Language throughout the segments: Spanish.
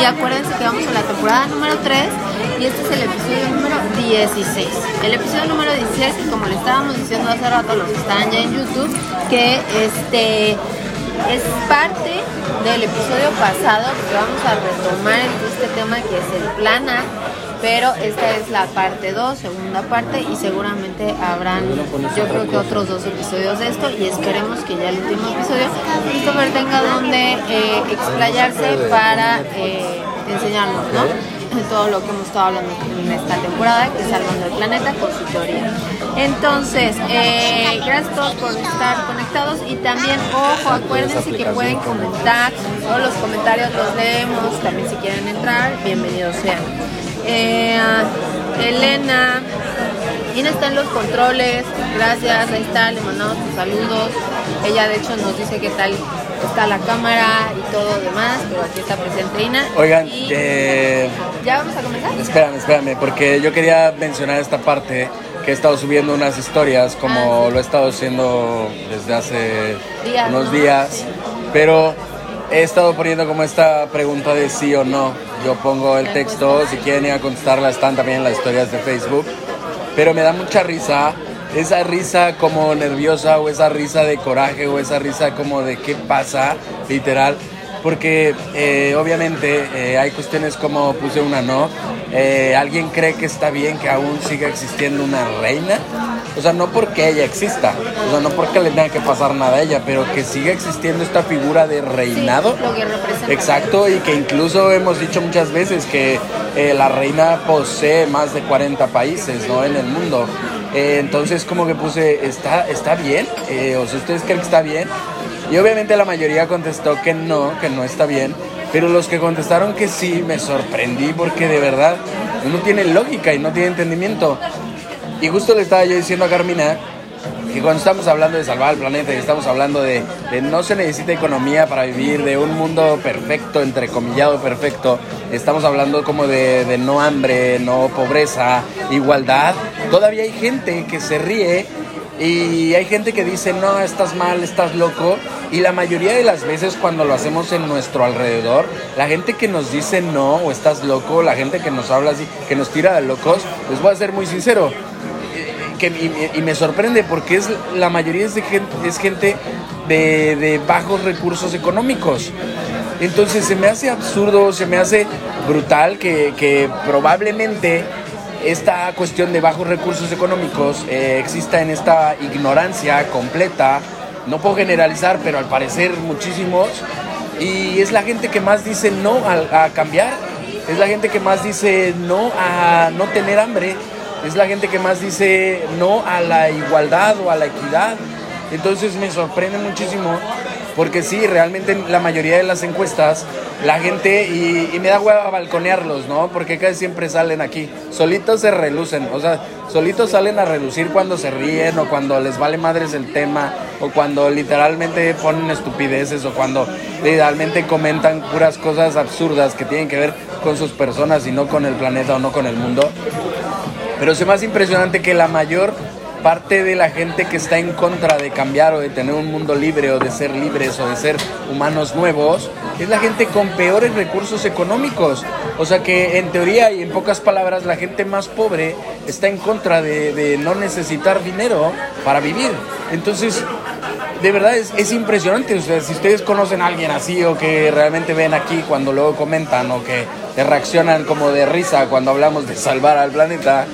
Y acuérdense que vamos a la temporada número 3 y este es el episodio número 16. El episodio número 16, que como le estábamos diciendo hace rato los que están ya en YouTube, que este es parte del episodio pasado, porque vamos a retomar este tema que es el plan A pero esta es la parte 2, segunda parte y seguramente habrán yo creo que otros dos episodios de esto y esperemos que ya el último episodio Christopher tenga donde eh, explayarse para eh, enseñarnos, ¿no? todo lo que hemos estado hablando en esta temporada, que es Salvando el Planeta con su teoría. Entonces, eh, gracias a todos por estar conectados y también, ojo, acuérdense que pueden comentar, todos los comentarios los leemos, también si quieren entrar, bienvenidos sean. Eh, Elena. ¿Quién está en los controles? Gracias, ahí está, le mandamos sus saludos. Ella de hecho nos dice qué tal está la cámara y todo demás, pero aquí está presente Ina. Oigan, ¿ya vamos a comenzar? Espérame, espérame, porque yo quería mencionar esta parte que he estado subiendo unas historias como ah, lo he estado haciendo desde hace unos días, pero he estado poniendo como esta pregunta de sí o no. Yo pongo el texto, si quieren ir a contestarla, están también las historias de Facebook. Pero me da mucha risa, esa risa como nerviosa o esa risa de coraje o esa risa como de qué pasa, literal. Porque eh, obviamente eh, hay cuestiones como puse una no. Eh, ¿Alguien cree que está bien que aún siga existiendo una reina? O sea, no porque ella exista, o sea, no porque le tenga que pasar nada a ella, pero que siga existiendo esta figura de reinado. Exacto, y que incluso hemos dicho muchas veces que eh, la reina posee más de 40 países, ¿no? En el mundo. Eh, entonces, como que puse, ¿está, está bien? Eh, o sea, ¿ustedes creen que está bien? Y obviamente la mayoría contestó que no, que no está bien. Pero los que contestaron que sí, me sorprendí porque de verdad no tiene lógica y no tiene entendimiento. Y justo le estaba yo diciendo a Carmina que cuando estamos hablando de salvar el planeta y estamos hablando de, no se necesita economía para vivir, de un mundo perfecto, entrecomillado perfecto, estamos hablando como de, de no hambre, no pobreza, igualdad, todavía hay gente que se ríe y hay gente que dice, no, estás mal, estás loco. Y la mayoría de las veces cuando lo hacemos en nuestro alrededor, la gente que nos dice no o estás loco, la gente que nos habla así, que nos tira de locos, les voy a ser muy sincero, y, me sorprende porque es la mayoría es, de gente, gente de, bajos recursos económicos. Entonces se me hace absurdo, se me hace brutal que, probablemente esta cuestión de bajos recursos económicos eh, exista en esta ignorancia completa. No puedo generalizar, pero al parecer muchísimos. Y es la gente que más dice no a, cambiar. Es la gente que más dice no a no tener hambre es la gente que más dice no a la igualdad o a la equidad. Entonces me sorprende muchísimo porque sí, realmente en la mayoría de las encuestas, la gente, y, me da hueva balconearlos, ¿no? Porque casi siempre salen aquí, solitos se relucen, o sea, solitos salen a relucir cuando se ríen o cuando les vale madres el tema o cuando literalmente ponen estupideces o cuando literalmente comentan puras cosas absurdas que tienen que ver con sus personas y no con el planeta o no con el mundo. Pero es más impresionante que la mayor parte de la gente que está en contra de cambiar o de tener un mundo libre o de ser libres o de ser humanos nuevos es la gente con peores recursos económicos. O sea que en teoría y en pocas palabras la gente más pobre está en contra de, no necesitar dinero para vivir. Entonces, de verdad es, es impresionante. O sea, si ustedes conocen a alguien así o que realmente ven aquí cuando luego comentan o que reaccionan como de risa cuando hablamos de salvar al planeta,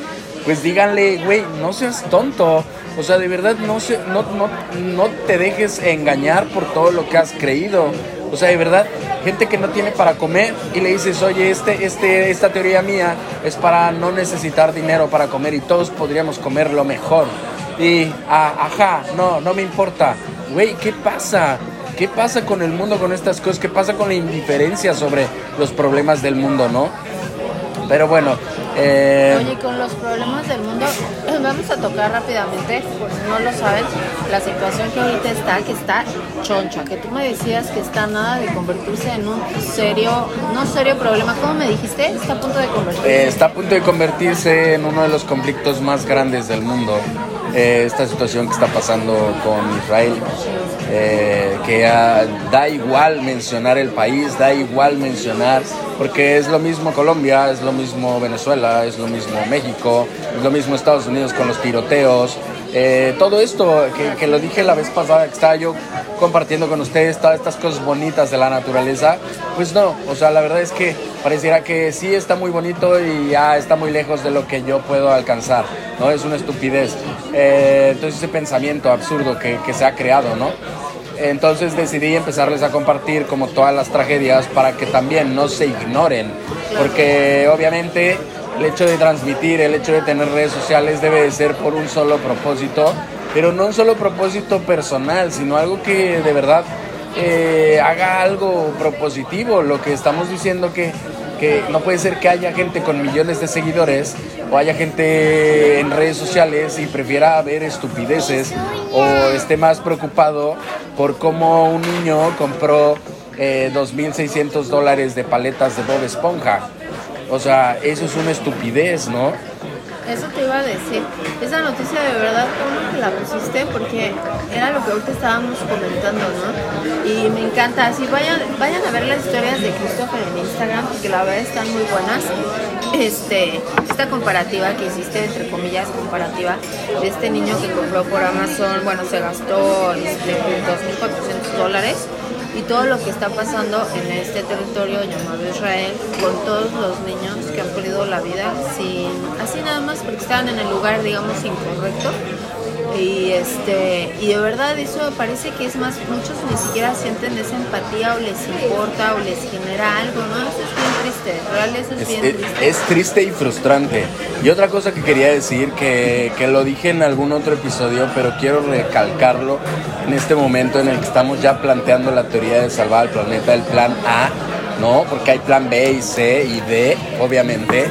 pues díganle, güey, no seas tonto. O sea, de verdad no, se, no, no, no te dejes engañar por todo lo que has creído. O sea, de verdad, gente que no tiene para comer y le dices, oye, este, este, esta teoría mía es para no necesitar dinero para comer y todos podríamos comer lo mejor. Y, ah, ajá, no, no me importa. Güey, ¿qué pasa? ¿Qué pasa con el mundo con estas cosas? ¿Qué pasa con la indiferencia sobre los problemas del mundo, no? Pero bueno. Eh... Oye, con los problemas del mundo, vamos a tocar rápidamente, por si no lo saben, la situación que ahorita está, que está choncha, que tú me decías que está nada de convertirse en un serio, no serio problema, ¿cómo me dijiste? Está a punto de convertirse. Eh, está a punto de convertirse en uno de los conflictos más grandes del mundo. Eh, esta situación que está pasando con Israel. eh, que da igual mencionar el país, da igual mencionar, porque es lo mismo Colombia, es lo mismo Venezuela, es lo mismo México, es lo mismo Estados Unidos con los tiroteos. Eh, todo esto que, que, lo dije la vez pasada que estaba yo compartiendo con ustedes, todas estas cosas bonitas de la naturaleza, pues no, o sea, la verdad es que pareciera que sí está muy bonito y ya está muy lejos de lo que yo puedo alcanzar, ¿no? Es una estupidez. Eh, entonces ese pensamiento absurdo que, que se ha creado, ¿no? Entonces decidí empezarles a compartir como todas las tragedias para que también no se ignoren, porque obviamente el hecho de transmitir, el hecho de tener redes sociales debe de ser por un solo propósito, pero no un solo propósito personal, sino algo que de verdad eh, haga algo propositivo, lo que estamos diciendo que que no puede ser que haya gente con millones de seguidores o haya gente en redes sociales y prefiera ver estupideces o esté más preocupado por cómo un niño compró eh, 2.600 dólares de paletas de Bob Esponja. O sea, eso es una estupidez, ¿no? Eso te iba a decir. Esa noticia de verdad, ¿cómo que la pusiste? Porque era lo que ahorita estábamos comentando, ¿no? Y me encanta. Así vayan, vayan a ver las historias de Christopher en Instagram, porque la verdad están muy buenas. Este, esta comparativa que hiciste, entre comillas, comparativa, de este niño que compró por Amazon, bueno, se gastó este, 2.400 dólares y todo lo que está pasando en este territorio llamado Israel con todos los niños que han perdido la vida sin así nada más porque estaban en el lugar digamos incorrecto y este y de verdad eso parece que es más muchos ni siquiera sienten esa empatía o les importa o les genera algo no eso es bien triste real eso es, bien triste. es triste y frustrante. Y otra cosa que quería decir que, que lo dije en algún otro episodio pero quiero recalcarlo en este momento en el que estamos ya planteando la teoría de salvar al planeta el plan A no porque hay plan B y C y D obviamente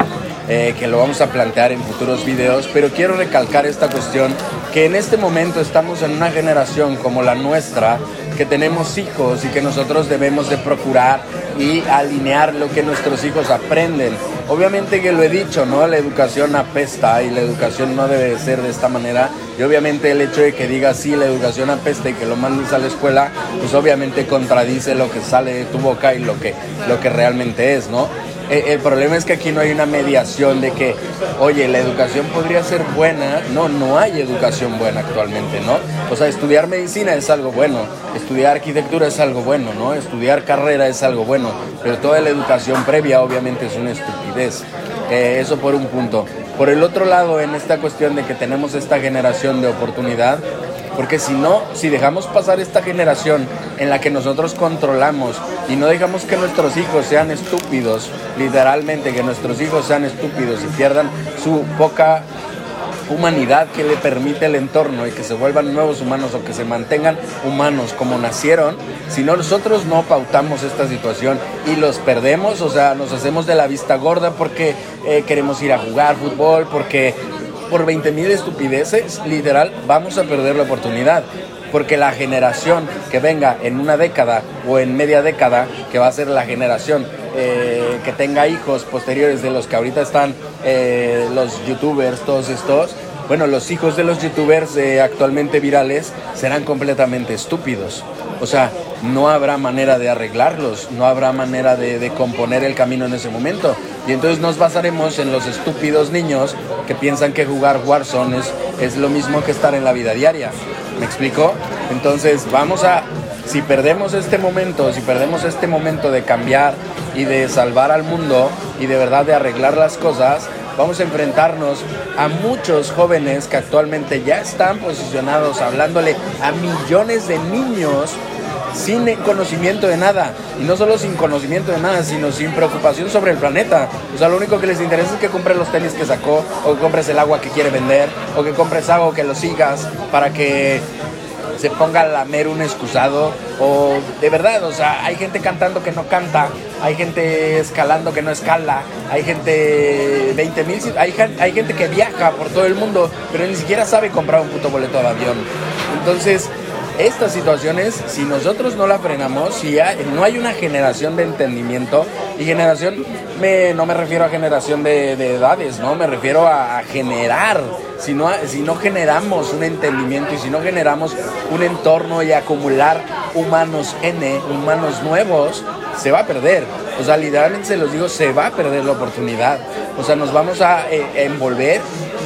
eh, que lo vamos a plantear en futuros videos, pero quiero recalcar esta cuestión que en este momento estamos en una generación como la nuestra, que tenemos hijos y que nosotros debemos de procurar y alinear lo que nuestros hijos aprenden. Obviamente que lo he dicho, ¿no? La educación apesta y la educación no debe ser de esta manera. Y obviamente el hecho de que diga sí, la educación apesta y que lo mandes a la escuela, pues obviamente contradice lo que sale de tu boca y lo que, lo que realmente es, ¿no? Eh, el problema es que aquí no hay una mediación de que, oye, la educación podría ser buena. No, no hay educación buena actualmente, ¿no? O sea, estudiar medicina es algo bueno, estudiar arquitectura es algo bueno, ¿no? Estudiar carrera es algo bueno, pero toda la educación previa obviamente es una estupidez. Eh, eso por un punto. Por el otro lado, en esta cuestión de que tenemos esta generación de oportunidad, porque si no, si dejamos pasar esta generación en la que nosotros controlamos y no dejamos que nuestros hijos sean estúpidos, literalmente que nuestros hijos sean estúpidos y pierdan su poca humanidad que le permite el entorno y que se vuelvan nuevos humanos o que se mantengan humanos como nacieron, si no nosotros no pautamos esta situación y los perdemos, o sea, nos hacemos de la vista gorda porque eh, queremos ir a jugar fútbol, porque por 20 mil estupideces, literal, vamos a perder la oportunidad. Porque la generación que venga en una década o en media década, que va a ser la generación eh, que tenga hijos posteriores de los que ahorita están eh, los youtubers, todos estos, bueno, los hijos de los youtubers eh, actualmente virales serán completamente estúpidos. O sea, no habrá manera de arreglarlos, no habrá manera de, componer el camino en ese momento. Y entonces nos basaremos en los estúpidos niños que piensan que jugar Warzone es, es lo mismo que estar en la vida diaria. ¿Me explico? Entonces vamos a, si perdemos este momento, si perdemos este momento de cambiar y de salvar al mundo y de verdad de arreglar las cosas, vamos a enfrentarnos a muchos jóvenes que actualmente ya están posicionados hablándole a millones de niños sin conocimiento de nada. Y no solo sin conocimiento de nada, sino sin preocupación sobre el planeta. O sea, lo único que les interesa es que compres los tenis que sacó, o que compres el agua que quiere vender, o que compres algo que lo sigas para que se ponga a lamer un excusado. O de verdad, o sea, hay gente cantando que no canta, hay gente escalando que no escala, hay gente 20 mil, hay, hay gente que viaja por todo el mundo, pero ni siquiera sabe comprar un puto boleto de avión. Entonces, estas situaciones, si nosotros no la frenamos, si no hay una generación de entendimiento, y generación me, no me refiero a generación de, edades, no, me refiero a, generar, si no, si no generamos un entendimiento y si no generamos un entorno y acumular humanos N, humanos nuevos, se va a perder. O sea, literalmente se los digo, se va a perder la oportunidad. O sea, nos vamos a eh, envolver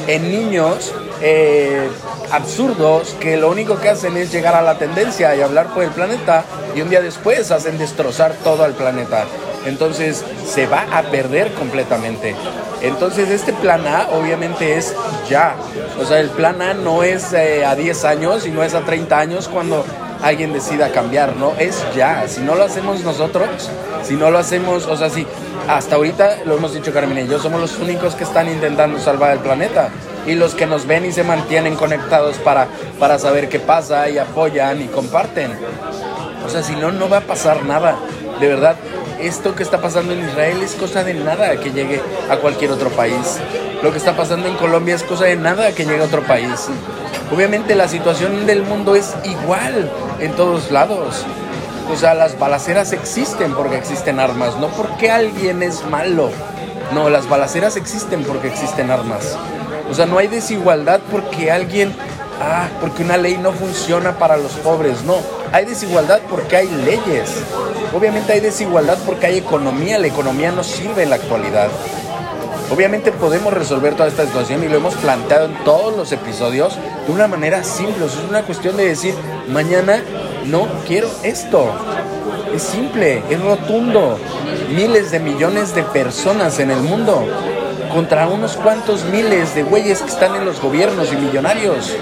en niños eh, absurdos que lo único que hacen es llegar a la tendencia y hablar por el planeta y un día después hacen destrozar todo el planeta. Entonces se va a perder completamente. Entonces este plan A obviamente es ya. O sea, el plan A no es eh, a 10 años y no es a 30 años cuando alguien decida cambiar, ¿no? Es ya. Si no lo hacemos nosotros, si no lo hacemos, o sea, si hasta ahorita lo hemos dicho Carmen y yo, somos los únicos que están intentando salvar el planeta y los que nos ven y se mantienen conectados para, para saber qué pasa y apoyan y comparten. O sea, si no, no va a pasar nada. De verdad, esto que está pasando en Israel es cosa de nada que llegue a cualquier otro país. Lo que está pasando en Colombia es cosa de nada que llegue a otro país. Obviamente la situación del mundo es igual en todos lados. O sea, las balaceras existen porque existen armas, no porque alguien es malo. No, las balaceras existen porque existen armas. O sea, no hay desigualdad porque alguien, ah, porque una ley no funciona para los pobres, no. Hay desigualdad porque hay leyes. Obviamente hay desigualdad porque hay economía. La economía no sirve en la actualidad. Obviamente podemos resolver toda esta situación y lo hemos planteado en todos los episodios de una manera simple. es una cuestión de decir, mañana no quiero esto. Es simple, es rotundo. Miles de millones de personas en el mundo contra unos cuantos miles de güeyes que están en los gobiernos y millonarios.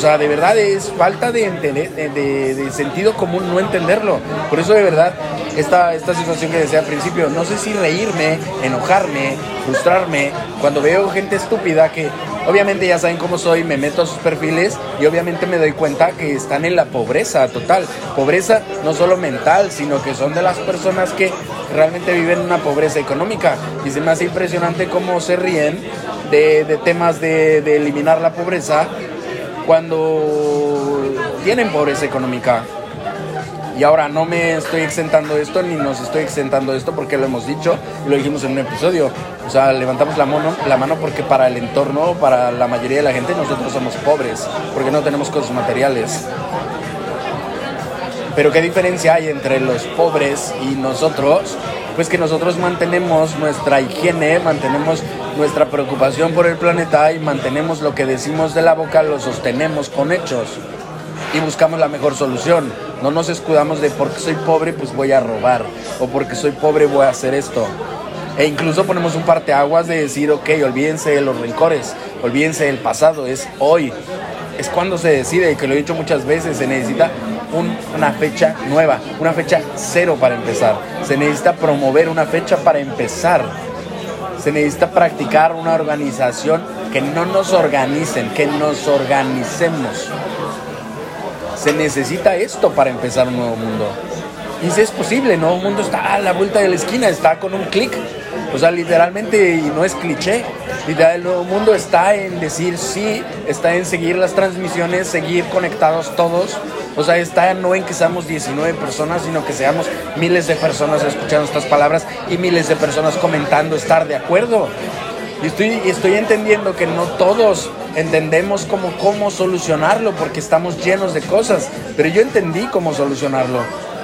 Sea, de verdad es falta de, de, sentido común no entenderlo. Por eso de verdad esta, esta situación que decía al principio, no sé si reírme, enojarme, frustrarme, cuando veo gente estúpida que obviamente ya saben cómo soy, me meto a sus perfiles y obviamente me doy cuenta que están en la pobreza total. Pobreza no solo mental, sino que son de las personas que realmente viven una pobreza económica. Y se me hace impresionante cómo se ríen de, temas de, de eliminar la pobreza cuando tienen pobreza económica. Y ahora no me estoy exentando esto ni nos estoy exentando esto porque lo hemos dicho lo dijimos en un episodio. O sea, levantamos la mano, la mano porque para el entorno, para la mayoría de la gente, nosotros somos pobres, porque no tenemos cosas materiales. Pero ¿qué diferencia hay entre los pobres y nosotros? Pues que nosotros mantenemos nuestra higiene, mantenemos nuestra preocupación por el planeta y mantenemos lo que decimos de la boca, lo sostenemos con hechos y buscamos la mejor solución. No nos escudamos de porque soy pobre, pues voy a robar, o porque soy pobre, voy a hacer esto. E incluso ponemos un parteaguas de decir, ok, olvídense de los rencores, olvídense del pasado, es hoy. Es cuando se decide, que lo he dicho muchas veces, se necesita una fecha nueva, una fecha cero para empezar. Se necesita promover una fecha para empezar. Se necesita practicar una organización que no nos organicen, que nos organicemos. Se necesita esto para empezar un nuevo mundo. Y si es posible, ¿no? Un mundo está a la vuelta de la esquina, está con un clic. O sea, literalmente, y no es cliché, literal, el nuevo mundo está en decir sí, está en seguir las transmisiones, seguir conectados todos. O sea, está no en que seamos 19 personas, sino que seamos miles de personas escuchando estas palabras y miles de personas comentando estar de acuerdo. Y estoy, estoy entendiendo que no todos entendemos cómo, cómo solucionarlo porque estamos llenos de cosas, pero yo entendí cómo solucionarlo.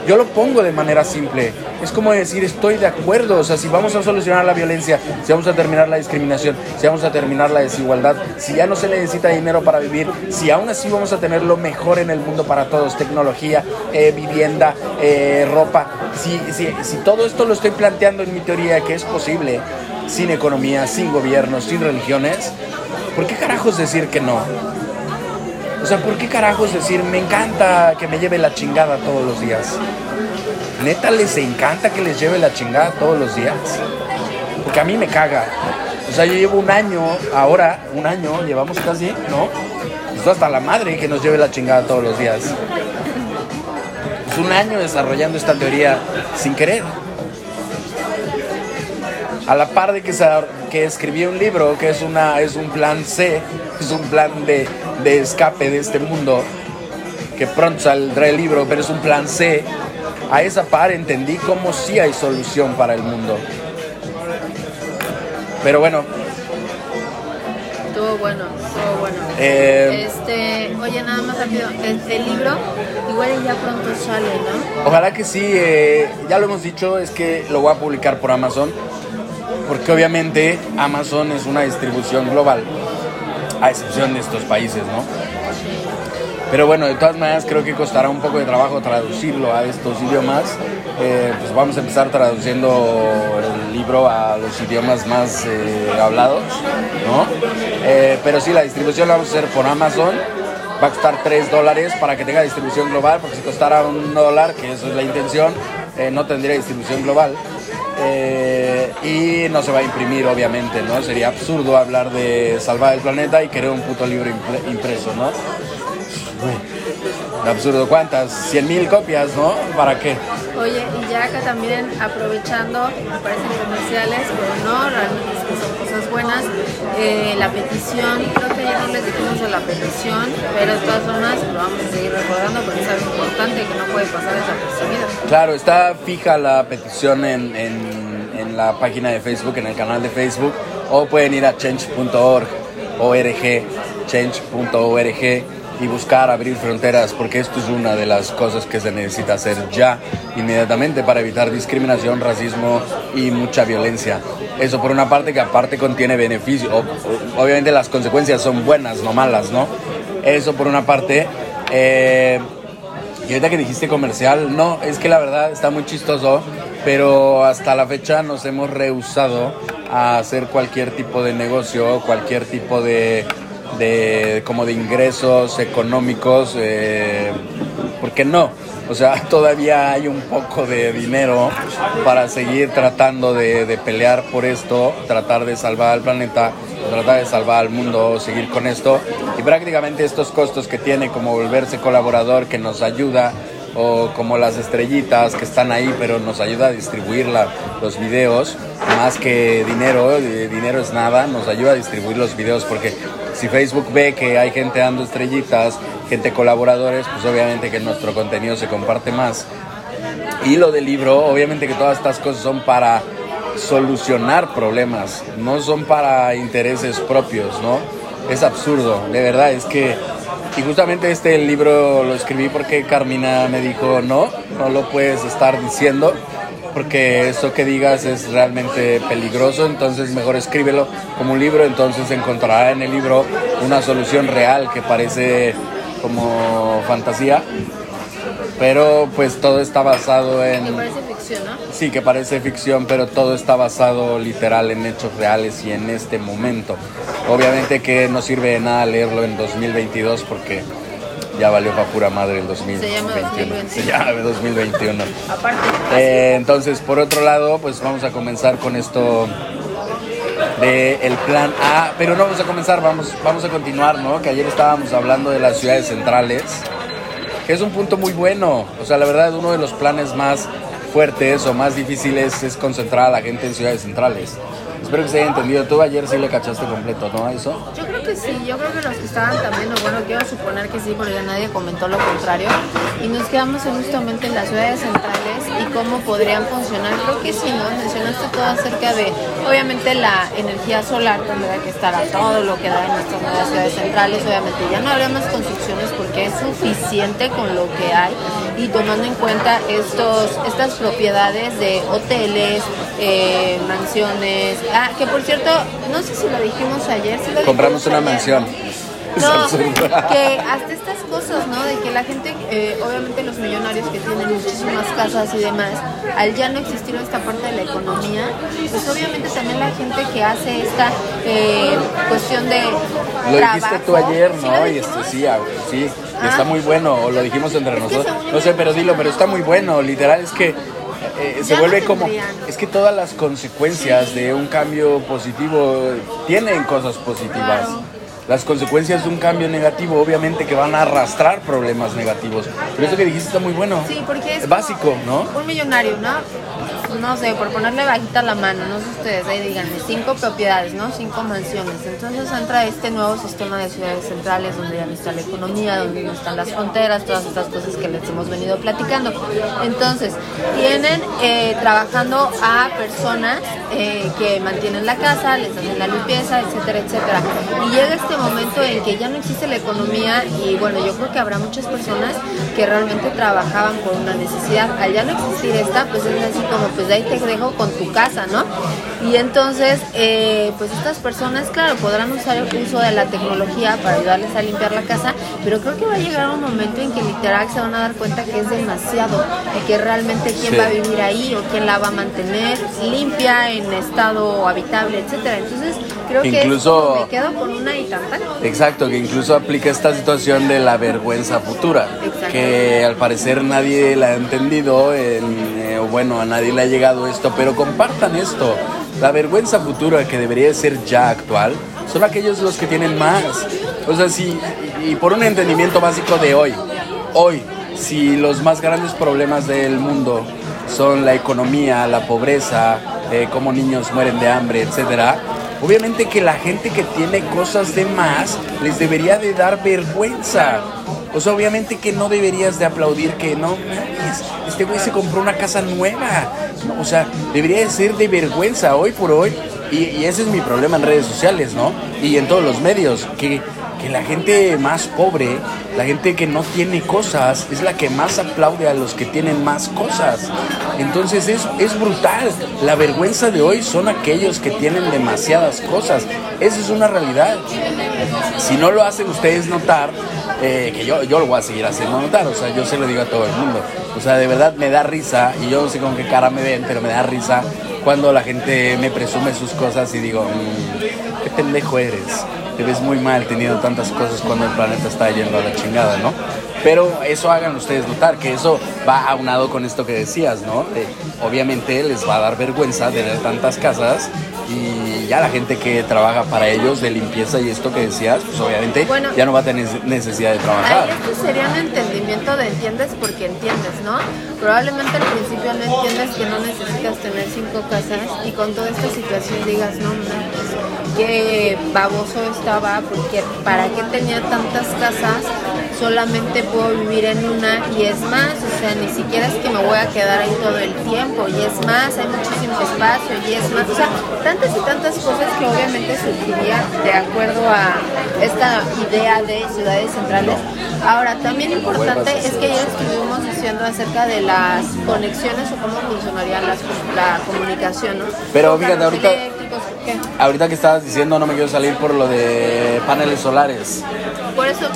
Yo lo pongo de manera simple. Es como decir, estoy de acuerdo. O sea, si vamos a solucionar la violencia, si vamos a terminar la discriminación, si vamos a terminar la desigualdad, si ya no se necesita dinero para vivir, si aún así vamos a tener lo mejor en el mundo para todos, tecnología, eh, vivienda, eh, ropa, si, si, si todo esto lo estoy planteando en mi teoría que es posible, sin economía, sin gobierno, sin religiones, ¿por qué carajos decir que no? O sea, ¿por qué carajos decir, me encanta que me lleve la chingada todos los días? ¿Neta les encanta que les lleve la chingada todos los días? Porque a mí me caga. O sea, yo llevo un año, ahora, un año, llevamos casi, ¿no? Esto hasta la madre que nos lleve la chingada todos los días. Es un año desarrollando esta teoría sin querer a la par de que, que escribí un libro que es, una, es un plan C, es un plan de, de escape de este mundo, que pronto saldrá el libro, pero es un plan C. A esa par entendí cómo sí hay solución para el mundo. Pero bueno. Estuvo bueno, estuvo bueno. Eh, este, oye, nada más rápido, el, libro igual ya pronto sale, ¿no? Ojalá que sí, eh, ya lo hemos dicho, es que lo voy a publicar por Amazon, porque obviamente Amazon es una distribución global, a excepción de estos países, ¿no? Pero bueno, de todas maneras creo que costará un poco de trabajo traducirlo a estos idiomas. Eh, pues vamos a empezar traduciendo el libro a los idiomas más eh, hablados, ¿no? Eh, pero sí, la distribución la vamos a hacer por Amazon. Va a costar 3 dólares para que tenga distribución global, porque si costara un dólar, que eso es la intención, no tendría distribución global. Y no se va a imprimir, obviamente, ¿no? Sería absurdo hablar de salvar el planeta y querer un puto libro impreso, ¿no? absurdo, ¿cuántas? 100 mil copias, ¿no? ¿Para qué? Oye, y ya acá también aprovechando, me parecen comerciales, pero no, realmente cosas buenas. Eh, la petición, creo que ya no les dijimos de la petición, pero de todas formas lo vamos a seguir recordando porque es algo importante que no puede pasar desapercibido. Claro, está fija la petición en, en, en la página de Facebook, en el canal de Facebook, o pueden ir a change.org, org, change.org y buscar abrir fronteras, porque esto es una de las cosas que se necesita hacer ya, inmediatamente, para evitar discriminación, racismo y mucha violencia. Eso por una parte que aparte contiene beneficio, obviamente las consecuencias son buenas, no malas, ¿no? Eso por una parte. Eh, y ahorita que dijiste comercial, no, es que la verdad está muy chistoso, pero hasta la fecha nos hemos rehusado a hacer cualquier tipo de negocio, cualquier tipo de de como de ingresos económicos, eh, ¿por qué no? O sea, todavía hay un poco de dinero para seguir tratando de, pelear por esto, tratar de salvar al planeta, tratar de salvar al mundo, seguir con esto. Y prácticamente estos costos que tiene como volverse colaborador que nos ayuda o como las estrellitas que están ahí, pero nos ayuda a distribuir los videos, más que dinero, dinero es nada, nos ayuda a distribuir los videos porque si Facebook ve que hay gente dando estrellitas, gente colaboradores, pues obviamente que nuestro contenido se comparte más. Y lo del libro, obviamente que todas estas cosas son para solucionar problemas, no son para intereses propios, ¿no? Es absurdo, de verdad, es que... Y justamente este libro lo escribí porque Carmina me dijo, no, no lo puedes estar diciendo porque eso que digas es realmente peligroso, entonces mejor escríbelo como un libro, entonces encontrará en el libro una solución real que parece como fantasía, pero pues todo está basado en... Sí, que parece ficción, pero todo está basado literal en hechos reales y en este momento. Obviamente que no sirve de nada leerlo en 2022 porque ya valió para pura madre el 2021. Se llama 2021. Aparte. Eh, entonces, por otro lado, pues vamos a comenzar con esto de el plan A, pero no vamos a comenzar, vamos, vamos a continuar, ¿no? Que ayer estábamos hablando de las ciudades centrales, que es un punto muy bueno. O sea, la verdad, uno de los planes más fuertes o más difíciles es concentrar a la gente en ciudades centrales. Espero que se haya entendido. Tú ayer sí le cachaste completo, ¿no? ¿Eso? Yo creo que sí. Yo creo que los que estaban también, o bueno, quiero suponer que sí, porque nadie comentó lo contrario. Y nos quedamos justamente en las ciudades centrales y cómo podrían funcionar. Creo que sí, ¿no? Mencionaste todo acerca de, obviamente, la energía solar tendrá que estar a todo lo que da en nuestras nuevas ciudades centrales. Obviamente, ya no habrá más construcciones porque es suficiente con lo que hay. Y tomando en cuenta estos, estas propiedades de hoteles, eh, mansiones, Ah, que por cierto, no sé si lo dijimos ayer. Compramos una mansión. No, que hasta estas cosas, ¿no? De que la gente, eh, obviamente los millonarios que tienen muchísimas casas y demás, al ya no existir esta parte de la economía, pues obviamente también la gente que hace esta eh, cuestión de Lo dijiste tú ayer, ¿no? y este, sí, sí, está ah. muy bueno, o lo dijimos entre nosotros. No sé, pero dilo, pero está muy bueno, literal, es que eh, se vuelve como... Es que todas las consecuencias de un cambio positivo tienen cosas positivas. Las consecuencias de un cambio negativo obviamente que van a arrastrar problemas negativos. Pero eso que dijiste está muy bueno. Sí, porque es básico, ¿no? Un millonario, ¿no? No sé, por ponerle bajita la mano, no sé ustedes, ahí díganme, cinco propiedades, ¿no? Cinco mansiones. Entonces entra este nuevo sistema de ciudades centrales donde ya no está la economía, donde no están las fronteras, todas estas cosas que les hemos venido platicando. Entonces, tienen eh, trabajando a personas eh, que mantienen la casa, les hacen la limpieza, etcétera, etcétera. Y llega este momento en que ya no existe la economía y bueno, yo creo que habrá muchas personas que realmente trabajaban por una necesidad. Al ya no existir esta, pues es así como, pues de ahí te dejo con tu casa, ¿no? Y entonces, eh, pues estas personas, claro, podrán usar el uso de la tecnología para ayudarles a limpiar la casa, pero creo que va a llegar un momento en que literal se van a dar cuenta que es demasiado y que realmente quién va a vivir ahí o quién la va a mantener limpia, en estado habitable, etcétera. Entonces, creo que incluso, me quedo con una y tanta. Exacto, que incluso aplica esta situación de la vergüenza futura, que al parecer nadie la ha entendido, eh, o bueno, a nadie le ha llegado esto, pero compartan esto. La vergüenza futura que debería ser ya actual son aquellos los que tienen más. O sea, si, y por un entendimiento básico de hoy, hoy, si los más grandes problemas del mundo son la economía, la pobreza, eh, cómo niños mueren de hambre, etcétera, obviamente que la gente que tiene cosas de más les debería de dar vergüenza. O sea, obviamente que no deberías de aplaudir que no, este güey se compró una casa nueva. O sea, debería de ser de vergüenza hoy por hoy. Y, y, ese es mi problema en redes sociales, ¿no? Y en todos los medios, que que la gente más pobre, la gente que no tiene cosas, es la que más aplaude a los que tienen más cosas. Entonces es, es brutal. La vergüenza de hoy son aquellos que tienen demasiadas cosas. Esa es una realidad. Si no lo hacen ustedes notar, eh, que yo, yo lo voy a seguir haciendo notar, o sea, yo se lo digo a todo el mundo. O sea, de verdad me da risa, y yo no sé con qué cara me ven, pero me da risa cuando la gente me presume sus cosas y digo, mm, qué pendejo eres te ves muy mal teniendo tantas cosas cuando el planeta está yendo a la chingada, ¿no? Pero eso hagan ustedes notar, que eso va aunado con esto que decías, ¿no? obviamente les va a dar vergüenza tener tantas casas y ya la gente que trabaja para ellos de limpieza y esto que decías, pues obviamente ya no va a tener necesidad de trabajar. Ahí esto sería un entendimiento de entiendes porque entiendes, ¿no? Probablemente al principio no entiendes que no necesitas tener cinco casas y con toda esta situación digas, no, no, qué baboso estaba porque para qué tenía tantas casas solamente puedo vivir en una y es más, o sea, ni siquiera es que me voy a quedar ahí todo el tiempo y es más, hay muchísimo espacio y es más, o sea, tantas y tantas cosas que obviamente surgirían de acuerdo a esta idea de ciudades centrales. Ahora, también importante es que ya estuvimos diciendo acerca de las conexiones o cómo funcionaría la comunicación, ¿no? Pero fíjate, ahorita, ahorita que estabas diciendo no me quiero salir por lo de paneles solares. Por eso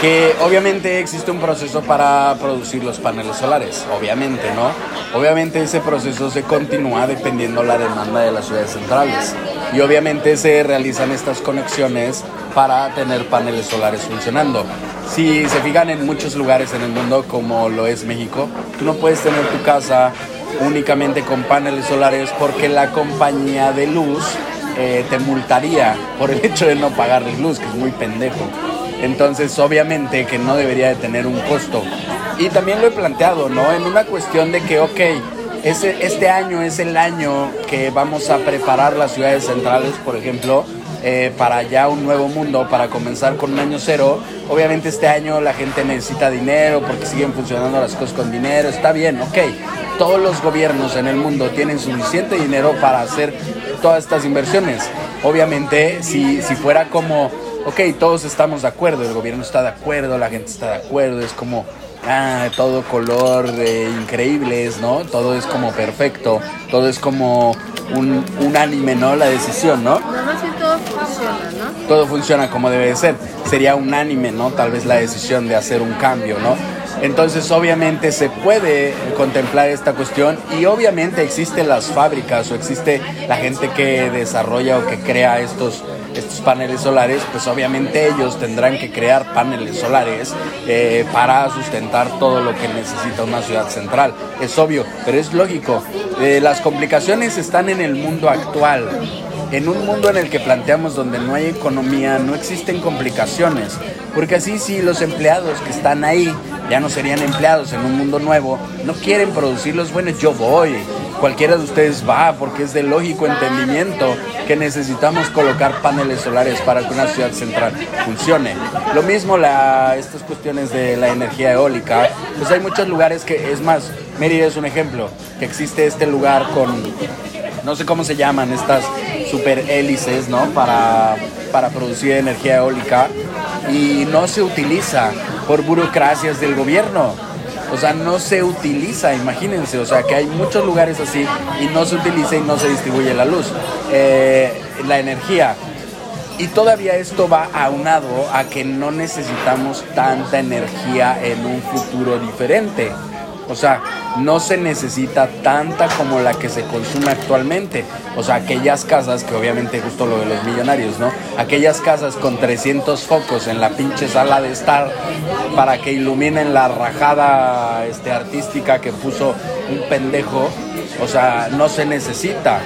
que obviamente existe un proceso para producir los paneles solares, obviamente, ¿no? Obviamente ese proceso se continúa dependiendo la demanda de las ciudades centrales y obviamente se realizan estas conexiones para tener paneles solares funcionando. Si se fijan en muchos lugares en el mundo como lo es México, tú no puedes tener tu casa únicamente con paneles solares porque la compañía de luz eh, te multaría por el hecho de no pagarles luz, que es muy pendejo. Entonces, obviamente que no debería de tener un costo. Y también lo he planteado, ¿no? En una cuestión de que, ok, ese, este año es el año que vamos a preparar las ciudades centrales, por ejemplo, eh, para ya un nuevo mundo, para comenzar con un año cero. Obviamente este año la gente necesita dinero porque siguen funcionando las cosas con dinero, está bien, ok. Todos los gobiernos en el mundo tienen suficiente dinero para hacer todas estas inversiones. Obviamente, si, si fuera como ok, todos estamos de acuerdo, el gobierno está de acuerdo, la gente está de acuerdo, es como, ah, todo color de increíbles, ¿no? Todo es como perfecto, todo es como un, unánime, ¿no? La decisión, ¿no? No, más bien todo funciona, ¿no? Todo funciona como debe de ser. Sería unánime, ¿no? Tal vez la decisión de hacer un cambio, ¿no? Entonces obviamente se puede contemplar esta cuestión y obviamente existen las fábricas o existe la gente que desarrolla o que crea estos, estos paneles solares, pues obviamente ellos tendrán que crear paneles solares eh, para sustentar todo lo que necesita una ciudad central. Es obvio, pero es lógico. Eh, las complicaciones están en el mundo actual en un mundo en el que planteamos donde no hay economía, no existen complicaciones, porque así si los empleados que están ahí ya no serían empleados en un mundo nuevo, no quieren producir los buenos, yo voy, cualquiera de ustedes va porque es de lógico entendimiento que necesitamos colocar paneles solares para que una ciudad central funcione. Lo mismo la, estas cuestiones de la energía eólica, pues hay muchos lugares que, es más, Mérida es un ejemplo, que existe este lugar con, no sé cómo se llaman, estas super hélices, ¿no? Para, para producir energía eólica y no se utiliza por burocracias del gobierno. O sea, no se utiliza, imagínense, o sea, que hay muchos lugares así y no se utiliza y no se distribuye la luz, eh, la energía. Y todavía esto va aunado a que no necesitamos tanta energía en un futuro diferente. O sea, no se necesita tanta como la que se consume actualmente. O sea, aquellas casas, que obviamente justo lo de los millonarios, ¿no? Aquellas casas con 300 focos en la pinche sala de estar para que iluminen la rajada este, artística que puso un pendejo. O sea, no se necesita.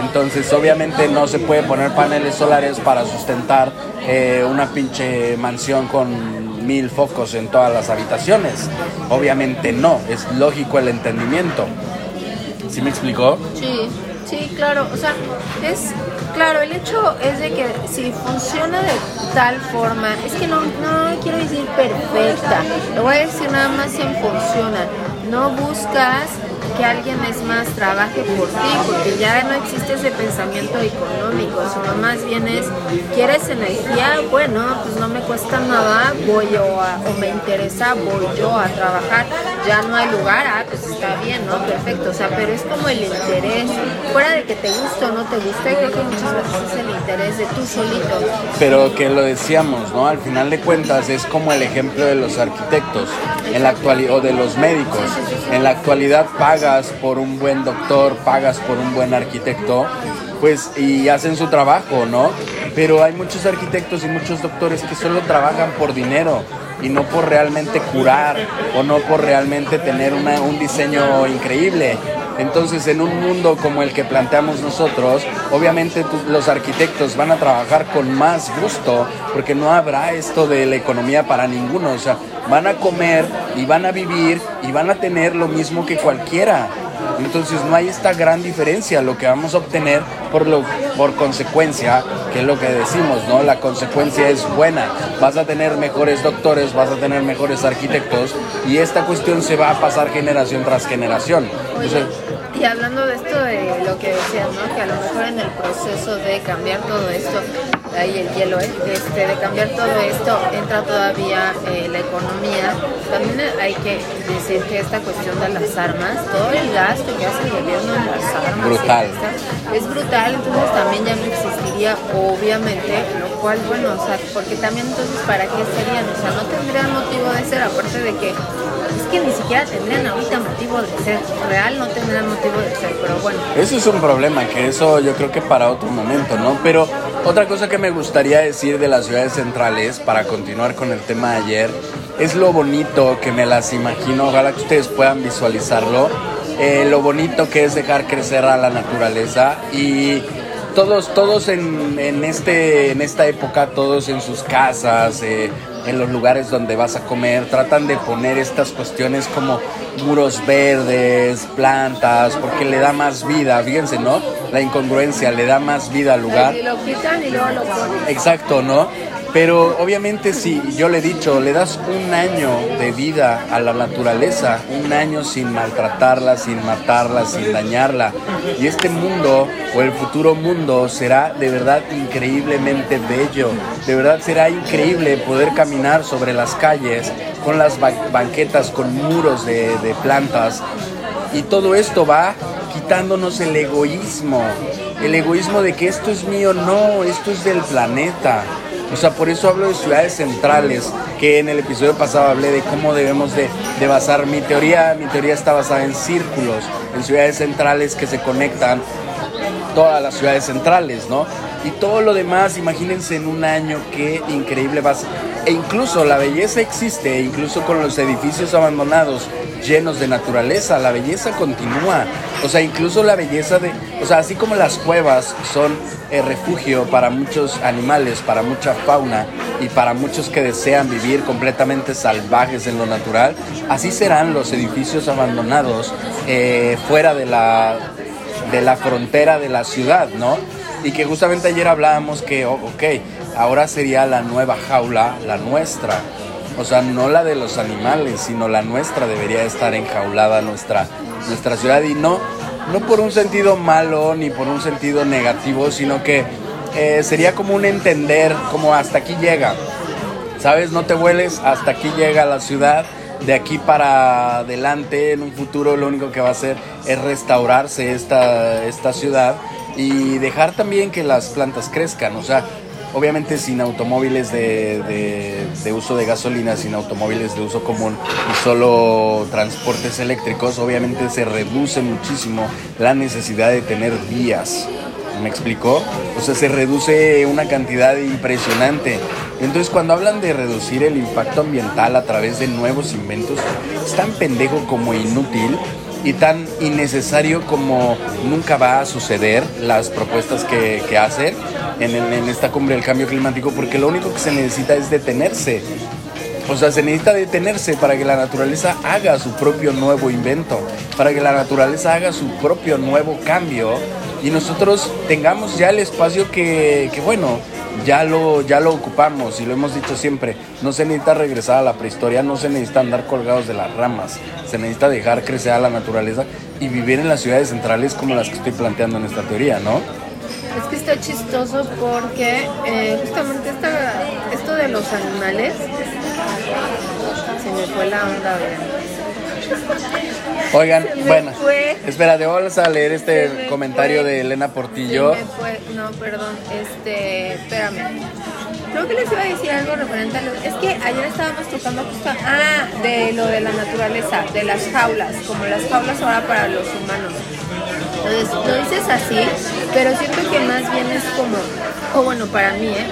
Entonces, obviamente no se puede poner paneles solares para sustentar eh, una pinche mansión con mil focos en todas las habitaciones. Obviamente no, es lógico el entendimiento. ¿Sí me explicó? Sí, sí, claro. O sea, es claro, el hecho es de que si funciona de tal forma, es que no, no quiero decir perfecta, lo voy a decir nada más en funciona. No buscas que alguien es más trabaje por ti, porque ya no existe ese pensamiento económico, sino más bien es, ¿quieres energía? Bueno, pues no me cuesta nada, voy yo o me interesa, voy yo a trabajar, ya no hay lugar, ah, pues está bien, ¿no? Perfecto, o sea, pero es como el interés, fuera de que te guste o no te guste, creo que muchas veces es el interés de tú solito. Pero que lo decíamos, ¿no? Al final de cuentas es como el ejemplo de los arquitectos en la actualidad o de los médicos. En la actualidad pagas por un buen doctor, pagas por un buen arquitecto, pues y hacen su trabajo, ¿no? Pero hay muchos arquitectos y muchos doctores que solo trabajan por dinero y no por realmente curar o no por realmente tener un diseño increíble. Entonces, en un mundo como el que planteamos nosotros, obviamente los arquitectos van a trabajar con más gusto, porque no habrá esto de la economía para ninguno. O sea, van a comer y van a vivir y van a tener lo mismo que cualquiera. Entonces no hay esta gran diferencia, lo que vamos a obtener por, lo, por consecuencia, que es lo que decimos, ¿no? La consecuencia es buena, vas a tener mejores doctores, vas a tener mejores arquitectos y esta cuestión se va a pasar generación tras generación. Y hablando de esto de lo que decías, ¿no? Que a lo mejor en el proceso de cambiar todo esto, ahí el hielo, ¿eh? este, de cambiar todo esto, entra todavía eh, la economía. También hay que decir que esta cuestión de las armas, todo el gasto que hace el gobierno en las armas brutal. es brutal, entonces también ya no existiría, obviamente, lo cual, bueno, o sea, porque también entonces, ¿para qué serían? O sea, no tendrían motivo de ser, aparte de que es que ni siquiera tendrían ahorita motivo de ser real, no tendrían motivo de ser, pero bueno. Eso es un problema, que eso yo creo que para otro momento, ¿no? Pero otra cosa que me gustaría decir de las ciudades centrales, para continuar con el tema de ayer, es lo bonito que me las imagino, ojalá que ustedes puedan visualizarlo, eh, lo bonito que es dejar crecer a la naturaleza y todos, todos en, en, este, en esta época, todos en sus casas, eh, en los lugares donde vas a comer, tratan de poner estas cuestiones como muros verdes, plantas, porque le da más vida, fíjense, ¿no? La incongruencia le da más vida al lugar. Exacto, ¿no? Pero obviamente si yo le he dicho, le das un año de vida a la naturaleza, un año sin maltratarla, sin matarla, sin dañarla. Y este mundo o el futuro mundo será de verdad increíblemente bello. De verdad será increíble poder caminar sobre las calles con las banquetas, con muros de, de plantas. Y todo esto va quitándonos el egoísmo. El egoísmo de que esto es mío, no, esto es del planeta o sea, por eso hablo de ciudades centrales, que en el episodio pasado hablé de cómo debemos de, basar mi teoría. Mi teoría está basada en círculos, en ciudades centrales que se conectan todas las ciudades centrales, ¿no? Y todo lo demás, imagínense en un año qué increíble va a ser. E incluso la belleza existe, incluso con los edificios abandonados llenos de naturaleza, la belleza continúa. O sea, incluso la belleza de, o sea, así como las cuevas son refugio para muchos animales, para mucha fauna, y para muchos que desean vivir completamente salvajes en lo natural, así serán los edificios abandonados eh, fuera de la, de la frontera de la ciudad, ¿no? Y que justamente ayer hablábamos que, oh, ok, ahora sería la nueva jaula, la nuestra. O sea, no la de los animales, sino la nuestra debería estar enjaulada nuestra, nuestra ciudad y no, no por un sentido malo ni por un sentido negativo, sino que eh, sería como un entender, como hasta aquí llega. ¿Sabes? No te vueles, hasta aquí llega la ciudad. De aquí para adelante, en un futuro, lo único que va a hacer es restaurarse esta, esta ciudad y dejar también que las plantas crezcan. O sea, obviamente sin automóviles de, de, uso de gasolina, sin automóviles de uso común y solo transportes eléctricos, obviamente se reduce muchísimo la necesidad de tener vías. ¿Me explicó? O sea, se reduce una cantidad impresionante. Entonces, cuando hablan de reducir el impacto ambiental a través de nuevos inventos, es tan pendejo como inútil y tan innecesario como nunca va a suceder las propuestas que, que hacen en, esta cumbre del cambio climático, porque lo único que se necesita es detenerse. O sea, se necesita detenerse para que la naturaleza haga su propio nuevo invento, para que la naturaleza haga su propio nuevo cambio y nosotros tengamos ya el espacio que bueno, ya lo, ya lo ocupamos y lo hemos dicho siempre, no se necesita regresar a la prehistoria, no se necesita andar colgados de las ramas, se necesita dejar crecer a la naturaleza y vivir en las ciudades centrales como las que estoy planteando en esta teoría, ¿no? Es que está chistoso porque eh, justamente esto de los animales se me fue la onda. Oigan, bueno, espera, vamos a leer este comentario de Elena Portillo. no, perdón, este, espérame. Creo que les iba a decir algo referente a lo... Es que ayer estábamos tocando justo... Ah, de lo de la naturaleza, de las jaulas, como las jaulas ahora para los humanos. Entonces, lo dices así, pero siento que más bien es como... O bueno, para mí, ¿eh?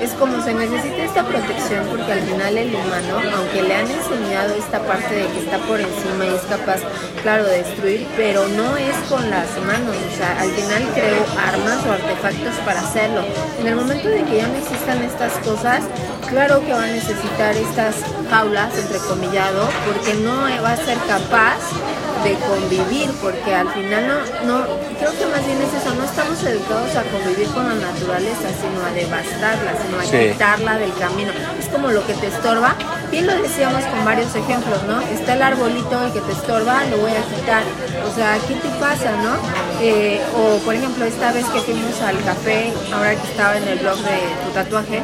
Es como se necesita esta protección porque al final el humano, aunque le han enseñado esta parte de que está por encima y es capaz, claro, de destruir, pero no es con las manos, o sea, al final creó armas o artefactos para hacerlo. En el momento de que ya no existan estas cosas, claro que va a necesitar estas jaulas, entrecomillado, porque no va a ser capaz de convivir, porque al final no, no, creo que más bien es eso, no estamos educados a convivir con la naturaleza, sino a devastarla, sino a quitarla del camino. Es como lo que te estorba, bien lo decíamos con varios ejemplos, ¿no? Está el arbolito el que te estorba, lo voy a quitar. O sea, ¿qué te pasa, no? Eh, o por ejemplo, esta vez que fuimos al café, ahora que estaba en el blog de tu tatuaje,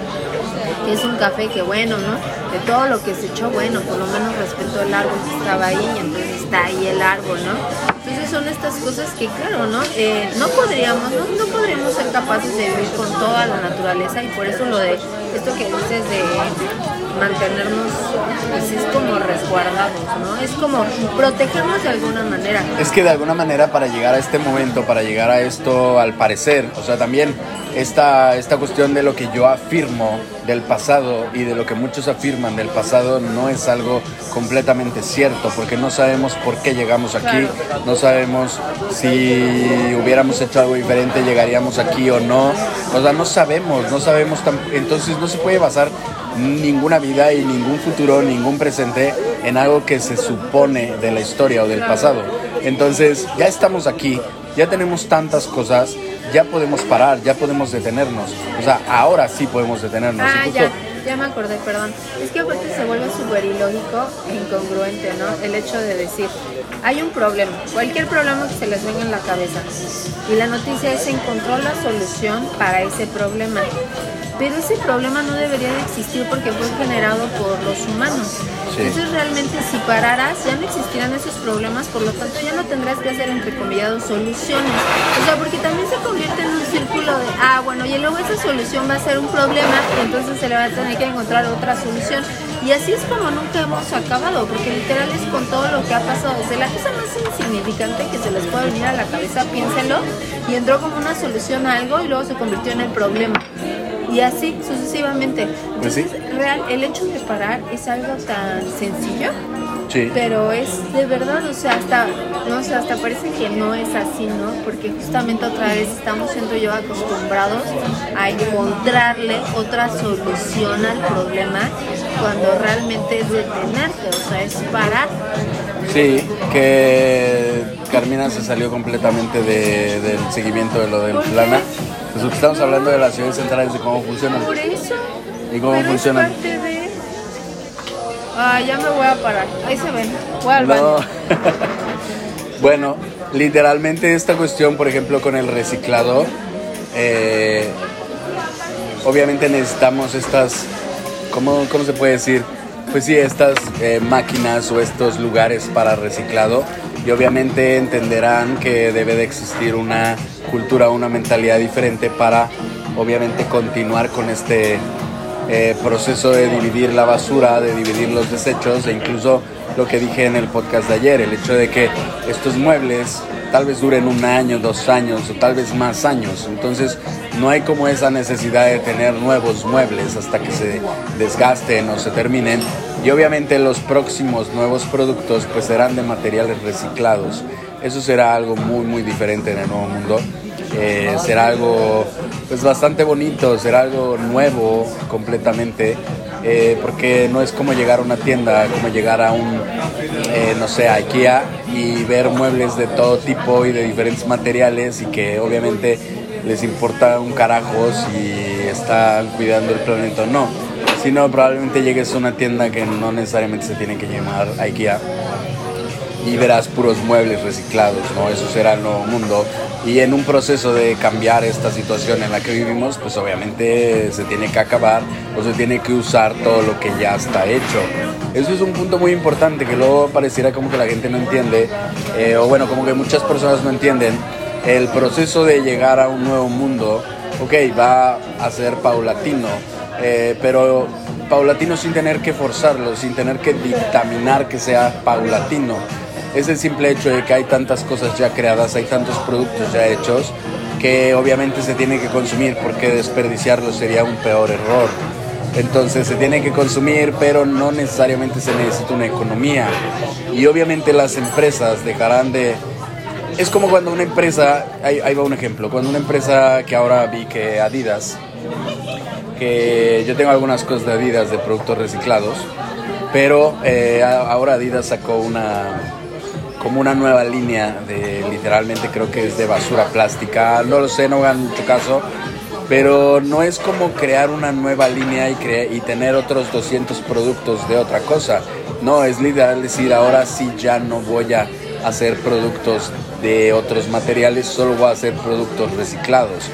que es un café que bueno, ¿no? De todo lo que se echó, bueno, por lo menos respetó el árbol que estaba ahí, y entonces está ahí el árbol, ¿no? Entonces son estas cosas que, claro, ¿no? Eh, no podríamos, no, no podríamos ser capaces de vivir con toda la naturaleza y por eso lo de esto que dices de mantenernos, pues es como resguardados, ¿no? Es como protegernos de alguna manera. Es que de alguna manera para llegar a este momento, para llegar a esto, al parecer, o sea, también esta, esta cuestión de lo que yo afirmo del pasado y de lo que muchos afirman del pasado no es algo completamente cierto, porque no sabemos por qué llegamos aquí, no sabemos si hubiéramos hecho algo diferente, llegaríamos aquí o no, o sea, no sabemos, no sabemos, entonces no se puede basar ninguna vida y ningún futuro, ningún presente en algo que se supone de la historia o del pasado. Entonces, ya estamos aquí, ya tenemos tantas cosas ya podemos parar, ya podemos detenernos. O sea, ahora sí podemos detenernos. Ah, ya, ya me acordé, perdón. Es que aparte se vuelve súper ilógico e incongruente, ¿no? El hecho de decir, hay un problema, cualquier problema que se les venga en la cabeza. Y la noticia es encontró la solución para ese problema. Pero ese problema no debería de existir porque fue generado por los humanos. Entonces realmente si pararas ya no existirán esos problemas, por lo tanto ya no tendrás que hacer entre comillados soluciones. O sea, porque también se convierte en un círculo de, ah, bueno, y luego esa solución va a ser un problema y entonces se le va a tener que encontrar otra solución. Y así es como nunca hemos acabado, porque literal es con todo lo que ha pasado, desde la cosa más insignificante que se les puede venir a la cabeza, piénsenlo, y entró como una solución a algo y luego se convirtió en el problema y así sucesivamente. Pues Entonces, real, el hecho de parar es algo tan sencillo Pero es de verdad, o sea, hasta, no sé, hasta parece que no es así, ¿no? Porque justamente otra vez estamos siendo yo acostumbrados a encontrarle otra solución al problema cuando realmente es detenerte, o sea, es parar. Sí, que Carmina se salió completamente del seguimiento de lo del plana. Pues estamos hablando de las ciudades centrales, de cómo funcionan. Por eso. Y cómo funcionan. Ah, ya me voy a parar. Ahí se ven. Voy al baño. bueno, literalmente esta cuestión, por ejemplo, con el reciclado, eh, obviamente necesitamos estas, ¿cómo, ¿cómo, se puede decir? Pues sí, estas eh, máquinas o estos lugares para reciclado y obviamente entenderán que debe de existir una cultura, una mentalidad diferente para obviamente continuar con este eh, proceso de dividir la basura, de dividir los desechos e incluso lo que dije en el podcast de ayer, el hecho de que estos muebles tal vez duren un año, dos años o tal vez más años. Entonces no hay como esa necesidad de tener nuevos muebles hasta que se desgasten o se terminen. Y obviamente los próximos nuevos productos pues serán de materiales reciclados. Eso será algo muy muy diferente en el nuevo mundo. Eh, será algo pues bastante bonito, será algo nuevo completamente, eh, porque no es como llegar a una tienda, como llegar a un, eh, no sé, a IKEA y ver muebles de todo tipo y de diferentes materiales y que obviamente les importa un carajo si están cuidando el planeta o no, sino probablemente llegues a una tienda que no necesariamente se tiene que llamar IKEA y verás puros muebles reciclados, ¿no? Eso será el nuevo mundo. Y en un proceso de cambiar esta situación en la que vivimos, pues obviamente se tiene que acabar o se tiene que usar todo lo que ya está hecho. Eso es un punto muy importante que luego pareciera como que la gente no entiende, eh, o bueno, como que muchas personas no entienden. El proceso de llegar a un nuevo mundo, ok, va a ser paulatino, eh, pero paulatino sin tener que forzarlo, sin tener que dictaminar que sea paulatino es el simple hecho de que hay tantas cosas ya creadas, hay tantos productos ya hechos, que obviamente se tiene que consumir porque desperdiciarlos sería un peor error. Entonces se tiene que consumir, pero no necesariamente se necesita una economía. Y obviamente las empresas dejarán de... Es como cuando una empresa, ahí, va un ejemplo, cuando una empresa que ahora vi que Adidas, que yo tengo algunas cosas de Adidas de productos reciclados, pero eh, ahora Adidas sacó una, como una nueva línea de literalmente creo que es de basura plástica. No lo sé, no hagan mucho caso. Pero no es como crear una nueva línea y, y tener otros 200 productos de otra cosa. No, es literal decir, ahora sí ya no voy a hacer productos de otros materiales, solo voy a hacer productos reciclados.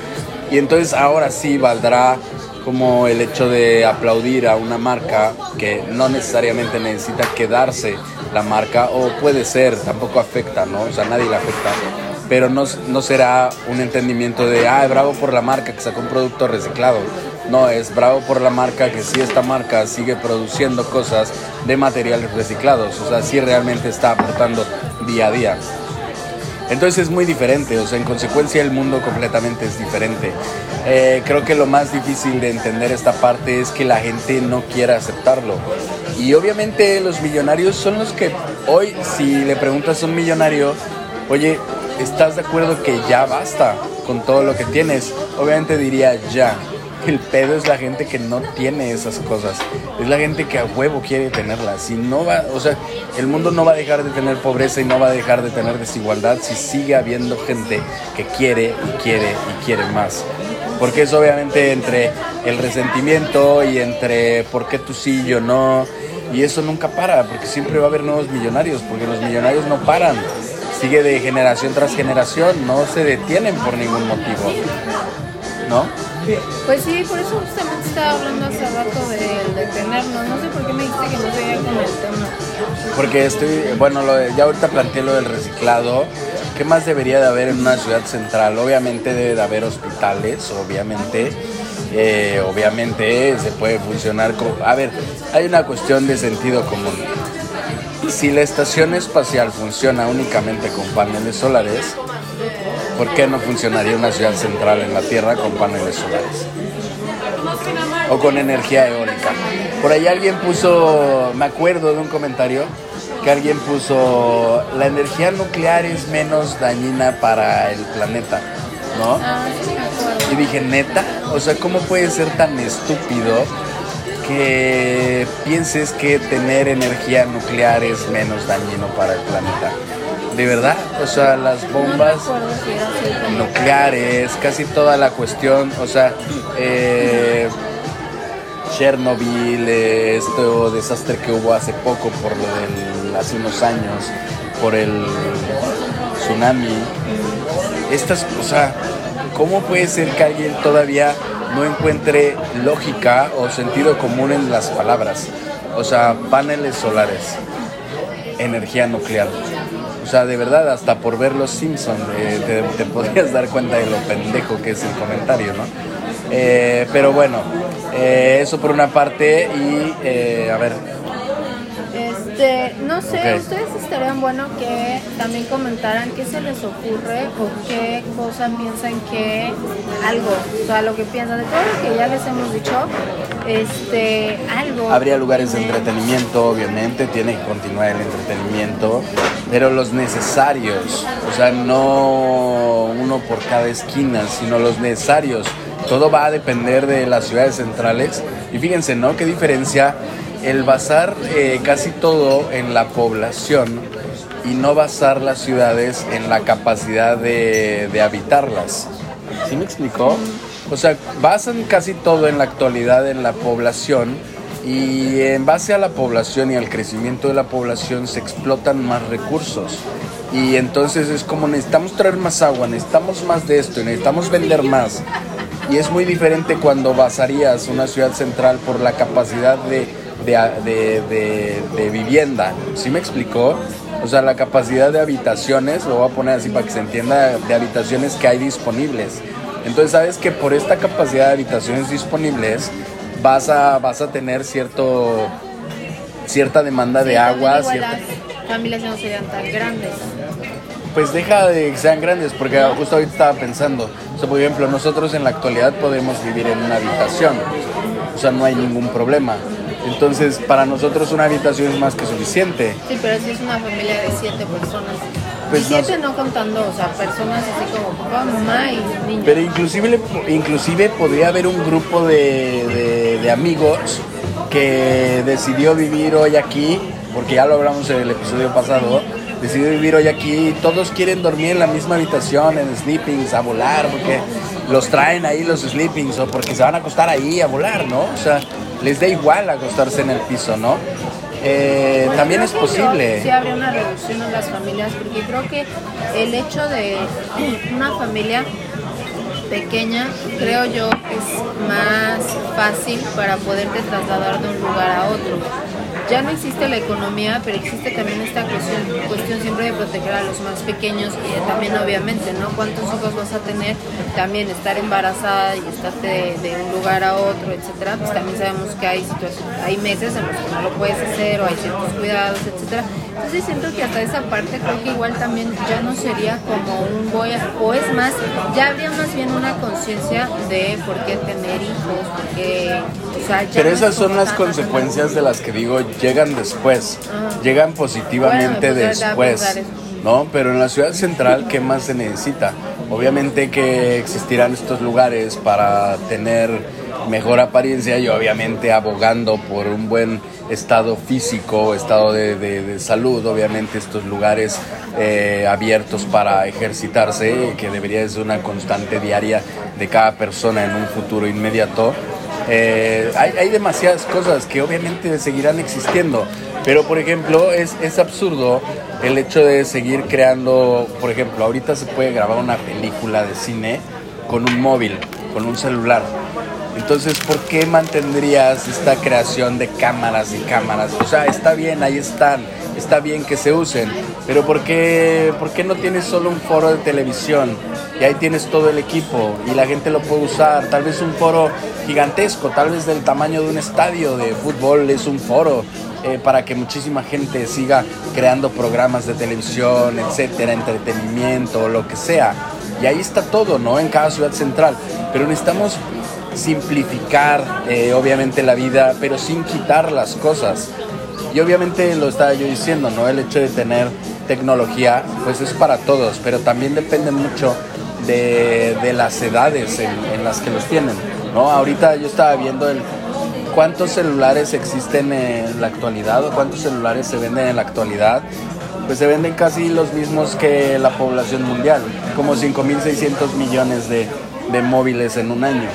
Y entonces ahora sí valdrá como el hecho de aplaudir a una marca que no necesariamente necesita quedarse la marca, o puede ser, tampoco afecta, ¿no? O sea, nadie le afecta, pero no, no será un entendimiento de, ah, bravo por la marca que sacó un producto reciclado. No, es bravo por la marca que sí esta marca sigue produciendo cosas de materiales reciclados, o sea, sí realmente está aportando día a día. Entonces es muy diferente, o sea, en consecuencia el mundo completamente es diferente. Eh, creo que lo más difícil de entender esta parte es que la gente no quiera aceptarlo. Y obviamente los millonarios son los que hoy, si le preguntas a un millonario, oye, ¿estás de acuerdo que ya basta con todo lo que tienes? Obviamente diría ya. El pedo es la gente que no tiene esas cosas. Es la gente que a huevo quiere tenerlas. Si no va, o sea, el mundo no va a dejar de tener pobreza y no va a dejar de tener desigualdad si sigue habiendo gente que quiere y quiere y quiere más. Porque es obviamente entre el resentimiento y entre por qué tú sí, yo no. Y eso nunca para, porque siempre va a haber nuevos millonarios, porque los millonarios no paran. Sigue de generación tras generación, no se detienen por ningún motivo. ¿No? Pues sí, por eso justamente estaba hablando hace rato del detenernos. No sé por qué me dijiste que no seguía con el tema. Porque estoy, bueno, ya ahorita planteé lo del reciclado. ¿Qué más debería de haber en una ciudad central? Obviamente debe de haber hospitales, obviamente. Eh, obviamente se puede funcionar como... A ver, hay una cuestión de sentido común. Si la estación espacial funciona únicamente con paneles solares, ¿por qué no funcionaría una ciudad central en la Tierra con paneles solares? O con energía eólica. Por ahí alguien puso, me acuerdo de un comentario que alguien puso, la energía nuclear es menos dañina para el planeta, ¿no? Ah, y dije, neta, o sea, ¿cómo puede ser tan estúpido que pienses que tener energía nuclear es menos dañino para el planeta? De verdad, o sea, las bombas nucleares, casi toda la cuestión, o sea, eh, Chernobyl, este desastre que hubo hace poco por lo del, hace unos años, por el tsunami. Estas, o sea, ¿cómo puede ser que alguien todavía no encuentre lógica o sentido común en las palabras? O sea, paneles solares, energía nuclear. O sea, de verdad, hasta por ver los Simpsons te, te podrías dar cuenta de lo pendejo que es el comentario, ¿no? Eh, pero bueno, eh, eso por una parte y eh, a ver. Este, no sé, ustedes estarían bueno que también comentaran qué se les ocurre o qué cosa piensan que algo, o sea, lo que piensan de todo lo que ya les hemos dicho, este, algo. Habría lugares de entretenimiento, obviamente, tiene que continuar el entretenimiento, pero los necesarios, o sea, no uno por cada esquina, sino los necesarios todo va a depender de las ciudades centrales. Y fíjense, ¿no? Qué diferencia el basar eh, casi todo en la población y no basar las ciudades en la capacidad de, de habitarlas. ¿Sí me explicó? O sea, basan casi todo en la actualidad en la población y en base a la población y al crecimiento de la población se explotan más recursos. Y entonces es como necesitamos traer más agua, necesitamos más de esto, necesitamos vender más. Y es muy diferente cuando basarías una ciudad central por la capacidad de, de, vivienda. ¿Sí me explicó? O sea, la capacidad de habitaciones, lo voy a poner así para que se entienda, de habitaciones que hay disponibles. Entonces, sabes que por esta capacidad de habitaciones disponibles vas a, vas a tener cierto, cierta demanda de agua. Cierta... Las familias no serían tan grandes pues deja de que sean grandes, porque justo ahorita estaba pensando, o sea, por ejemplo, nosotros en la actualidad podemos vivir en una habitación, o sea, no hay ningún problema. Entonces, para nosotros una habitación es más que suficiente. Sí, pero si es una familia de siete personas. Pues y siete no, contando, o sea, personas así como papá, mamá y niños. Pero inclusive, inclusive podría haber un grupo de, de, de amigos que decidió vivir hoy aquí, porque ya lo hablamos en el episodio pasado, decidió vivir hoy aquí. Todos quieren dormir en la misma habitación, en sleepings, a volar, porque los traen ahí los sleepings o porque se van a acostar ahí a volar, ¿no? O sea, les da igual acostarse en el piso, ¿no? Eh, también es posible. Sí, habría una reducción en las familias, porque creo que el hecho de una familia pequeña, creo yo, es más fácil para poderte trasladar de un lugar a otro ya no existe la economía, pero existe también esta cuestión, cuestión siempre de proteger a los más pequeños y también obviamente, ¿no? ¿Cuántos hijos vas a tener? También estar embarazada y estarte de, un lugar a otro, etcétera, pues también sabemos que hay situaciones, hay meses en los que no lo puedes hacer o hay ciertos cuidados, etcétera. Entonces siento que hasta esa parte creo que igual también ya no sería como un voy a, o es más, ya habría más bien una conciencia de por qué tener hijos, porque pero esas son las consecuencias de las que digo llegan después, llegan positivamente pues, después, ¿no? Pero en la ciudad central, ¿qué más se necesita? Obviamente que existirán estos lugares para tener mejor apariencia y obviamente abogando por un buen estado físico, estado de, salud, obviamente estos lugares eh, abiertos para ejercitarse, que debería ser una constante diaria de cada persona en un futuro inmediato. Eh, hay, demasiadas cosas que obviamente seguirán existiendo, pero por ejemplo es, es absurdo el hecho de seguir creando, por ejemplo, ahorita se puede grabar una película de cine con un móvil, con un celular. Entonces, ¿por qué mantendrías esta creación de cámaras y cámaras? O sea, está bien, ahí están, está bien que se usen, pero ¿por qué, ¿por qué no tienes solo un foro de televisión? Y ahí tienes todo el equipo y la gente lo puede usar. Tal vez un foro gigantesco, tal vez del tamaño de un estadio de fútbol es un foro. Eh, para que muchísima gente siga creando programas de televisión, etcétera, entretenimiento, lo que sea. Y ahí está todo, ¿no? En cada ciudad central. Pero necesitamos simplificar, eh, obviamente, la vida, pero sin quitar las cosas. Y obviamente lo estaba yo diciendo, ¿no? El hecho de tener tecnología, pues es para todos, pero también depende mucho de, las edades en, las que los tienen, ¿no? Ahorita yo estaba viendo el cuántos celulares existen en la actualidad o cuántos celulares se venden en la actualidad. Pues se venden casi los mismos que la población mundial, como 5.600 millones de, de móviles en un año.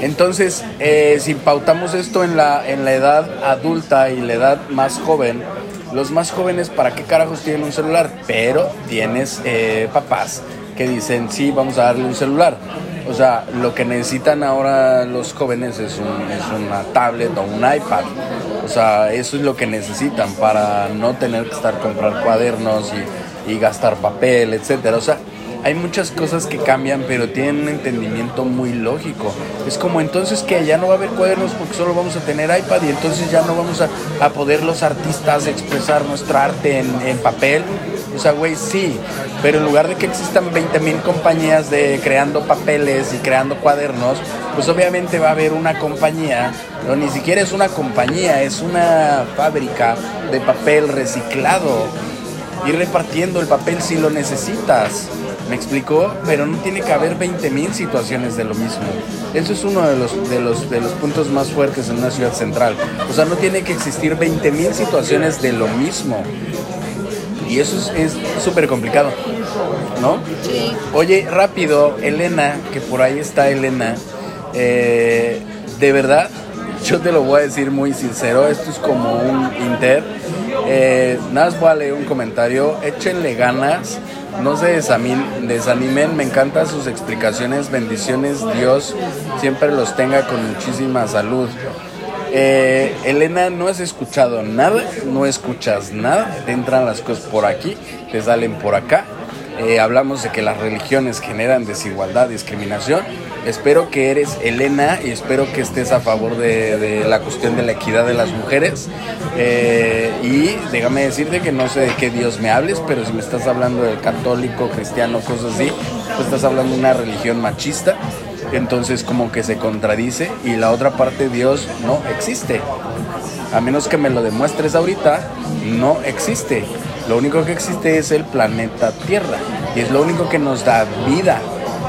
Entonces, eh, si pautamos esto en la, en la edad adulta y la edad más joven, los más jóvenes, ¿para qué carajos tienen un celular? Pero tienes eh, papás que dicen, sí, vamos a darle un celular. O sea, lo que necesitan ahora los jóvenes es, un, una tablet o un iPad. O sea, eso es lo que necesitan para no tener que estar comprar cuadernos y, y gastar papel, etcétera. O sea, hay muchas cosas que cambian, pero tienen un entendimiento muy lógico. Es como entonces que ya no va a haber cuadernos porque solo vamos a tener iPad y entonces ya no vamos a, poder los artistas expresar nuestra arte en, papel. O sea, güey, sí, pero en lugar de que existan 20 mil compañías de creando papeles y creando cuadernos, pues obviamente va a haber una compañía, no ni siquiera es una compañía, es una fábrica de papel reciclado y repartiendo el papel si lo necesitas. ¿Me explicó? Pero no tiene que haber 20.000 situaciones de lo mismo. Eso es uno de los, de, los, de los puntos más fuertes en una ciudad central. O sea, no tiene que existir 20.000 situaciones de lo mismo. Y eso es súper complicado, ¿no? Sí. Oye, rápido, Elena, que por ahí está Elena, eh, de verdad, yo te lo voy a decir muy sincero, esto es como un inter. Eh, nada más voy a leer un comentario, échenle ganas no se desanimen, me encantan sus explicaciones, bendiciones, Dios siempre los tenga con muchísima salud. Eh, Elena, no has escuchado nada, no escuchas nada, te entran las cosas por aquí, te salen por acá. Eh, hablamos de que las religiones generan desigualdad, discriminación Espero que eres Elena y espero que estés a favor de, la cuestión de la equidad de las mujeres. Eh, y déjame decirte que no sé de qué Dios me hables, pero si me estás hablando del católico, cristiano, cosas así, pues estás hablando de una religión machista. Entonces como que se contradice y la otra parte Dios no existe. A menos que me lo demuestres ahorita, no existe. Lo único que existe es el planeta Tierra y es lo único que nos da vida.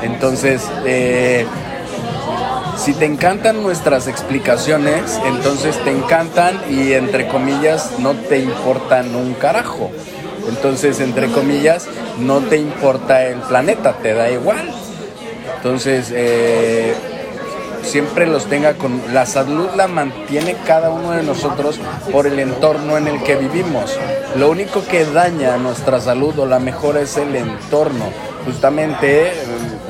Entonces, eh, si te encantan nuestras explicaciones, entonces te encantan y entre comillas no te importan un carajo. Entonces, entre comillas, no te importa el planeta, te da igual. Entonces, eh, siempre los tenga con... La salud la mantiene cada uno de nosotros por el entorno en el que vivimos. Lo único que daña nuestra salud o la mejora es el entorno. Justamente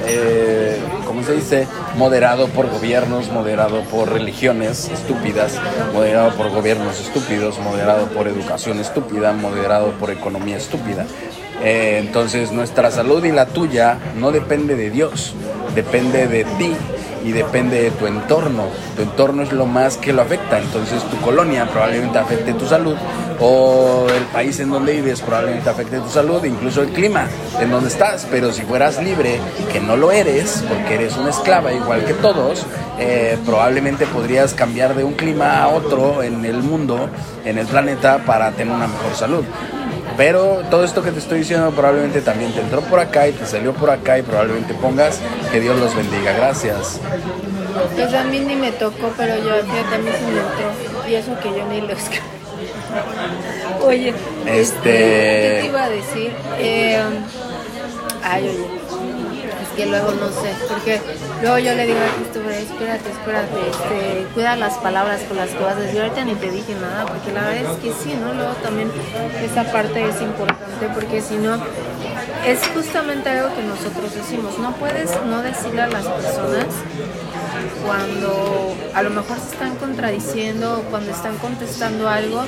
eh, ¿cómo se dice? Moderado por gobiernos, moderado por religiones estúpidas, moderado por gobiernos estúpidos, moderado por educación estúpida, moderado por economía estúpida. Eh, entonces nuestra salud y la tuya no depende de Dios, depende de ti y depende de tu entorno. Tu entorno es lo más que lo afecta. Entonces tu colonia probablemente afecte tu salud o el país en donde vives probablemente afecte tu salud, incluso el clima en donde estás. Pero si fueras libre, que no lo eres, porque eres una esclava igual que todos, eh, probablemente podrías cambiar de un clima a otro en el mundo, en el planeta, para tener una mejor salud. Pero todo esto que te estoy diciendo probablemente también te entró por acá y te salió por acá y probablemente pongas que Dios los bendiga. Gracias. Pues a mí ni me tocó, pero yo también se me entró. Y eso que yo ni lo escribí. Oye, este... este... ¿qué te iba a decir? Eh, ay, oye que luego no sé, porque luego yo le digo a Cristo, espérate, espérate, este, cuida las palabras con las que vas a decir, ahorita ni te dije nada, porque la verdad es que sí, ¿no? Luego también esa parte es importante, porque si no, es justamente algo que nosotros decimos, no puedes no decirle a las personas cuando a lo mejor se están contradiciendo o cuando están contestando algo,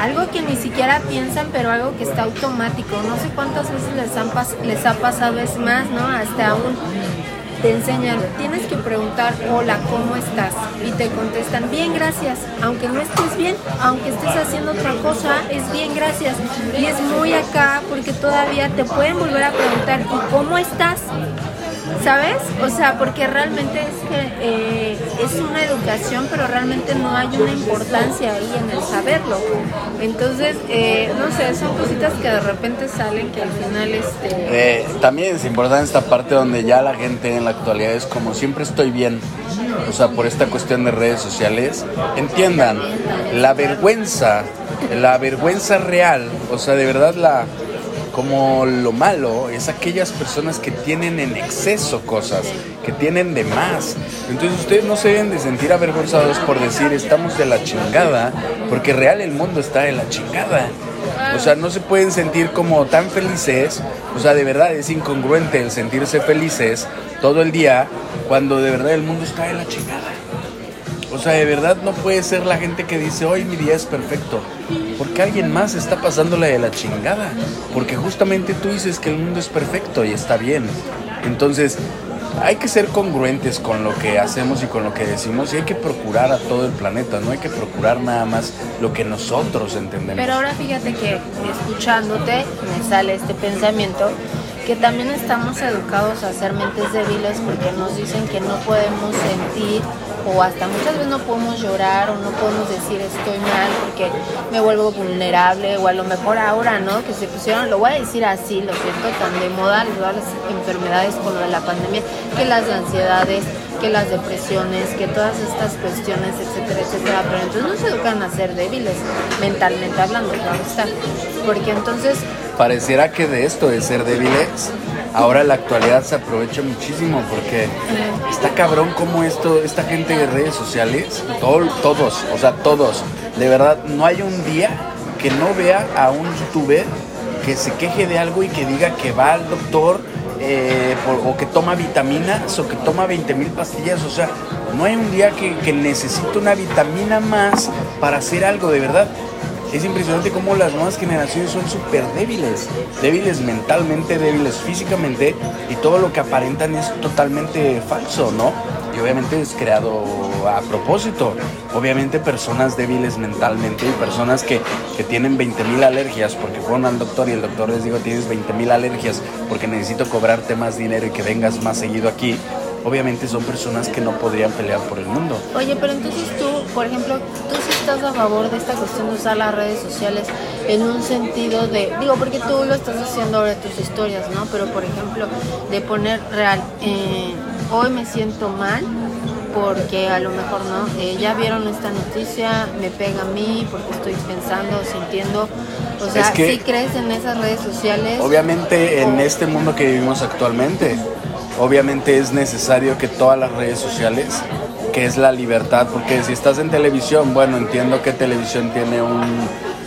algo que ni siquiera piensan, pero algo que está automático. No sé cuántas veces les, han les ha pasado, es más, ¿no? Hasta aún te enseñan, tienes que preguntar, hola, ¿cómo estás? Y te contestan, bien, gracias. Aunque no estés bien, aunque estés haciendo otra cosa, es bien, gracias. Y es muy acá porque todavía te pueden volver a preguntar, ¿y cómo estás? ¿Sabes? O sea, porque realmente es que eh, es una educación, pero realmente no hay una importancia ahí en el saberlo. Entonces, eh, no sé, son cositas que de repente salen que al final este... Eh, también es importante esta parte donde ya la gente en la actualidad es como siempre estoy bien. O sea, por esta cuestión de redes sociales, entiendan, la vergüenza, la vergüenza real, o sea, de verdad la como lo malo es aquellas personas que tienen en exceso cosas, que tienen de más. Entonces ustedes no se deben de sentir avergonzados por decir estamos de la chingada, porque real el mundo está de la chingada. O sea, no se pueden sentir como tan felices, o sea, de verdad es incongruente el sentirse felices todo el día cuando de verdad el mundo está de la chingada. O sea, de verdad no puede ser la gente que dice, hoy mi día es perfecto. Porque alguien más está pasándole de la chingada. Porque justamente tú dices que el mundo es perfecto y está bien. Entonces, hay que ser congruentes con lo que hacemos y con lo que decimos y hay que procurar a todo el planeta, no hay que procurar nada más lo que nosotros entendemos. Pero ahora fíjate que escuchándote me sale este pensamiento que también estamos educados a ser mentes débiles porque nos dicen que no podemos sentir o hasta muchas veces no podemos llorar o no podemos decir estoy mal porque me vuelvo vulnerable o a lo mejor ahora, ¿no? Que se pusieron, lo voy a decir así, lo siento, tan de moda todas las enfermedades con lo de la pandemia, que las ansiedades, que las depresiones, que todas estas cuestiones, etcétera, etcétera, pero entonces no se educan a ser débiles, mentalmente hablando, claro está, porque entonces... Pareciera que de esto de ser débiles ahora la actualidad se aprovecha muchísimo porque está cabrón como esto, esta gente de redes sociales, todos, o sea, todos, de verdad, no hay un día que no vea a un youtuber que se queje de algo y que diga que va al doctor eh, o que toma vitaminas o que toma 20 mil pastillas, o sea, no hay un día que, que necesite una vitamina más para hacer algo de verdad es impresionante cómo las nuevas generaciones son súper débiles, débiles mentalmente, débiles físicamente y todo lo que aparentan es totalmente falso, ¿no? Y obviamente es creado a propósito. Obviamente personas débiles mentalmente y personas que, que tienen 20.000 alergias porque fueron al doctor y el doctor les dijo tienes 20.000 alergias porque necesito cobrarte más dinero y que vengas más seguido aquí obviamente son personas que no podrían pelear por el mundo. Oye, pero entonces tú, por ejemplo, tú sí estás a favor de esta cuestión de usar las redes sociales en un sentido de, digo, porque tú lo estás haciendo ahora tus historias, ¿no? Pero por ejemplo, de poner real, eh, hoy me siento mal porque a lo mejor no, eh, ya vieron esta noticia, me pega a mí porque estoy pensando, sintiendo, o sea, si crees en esas redes sociales? Obviamente en este mundo que vivimos actualmente, obviamente es necesario que todas las redes sociales, que es la libertad, porque si estás en televisión, bueno, entiendo que televisión tiene un,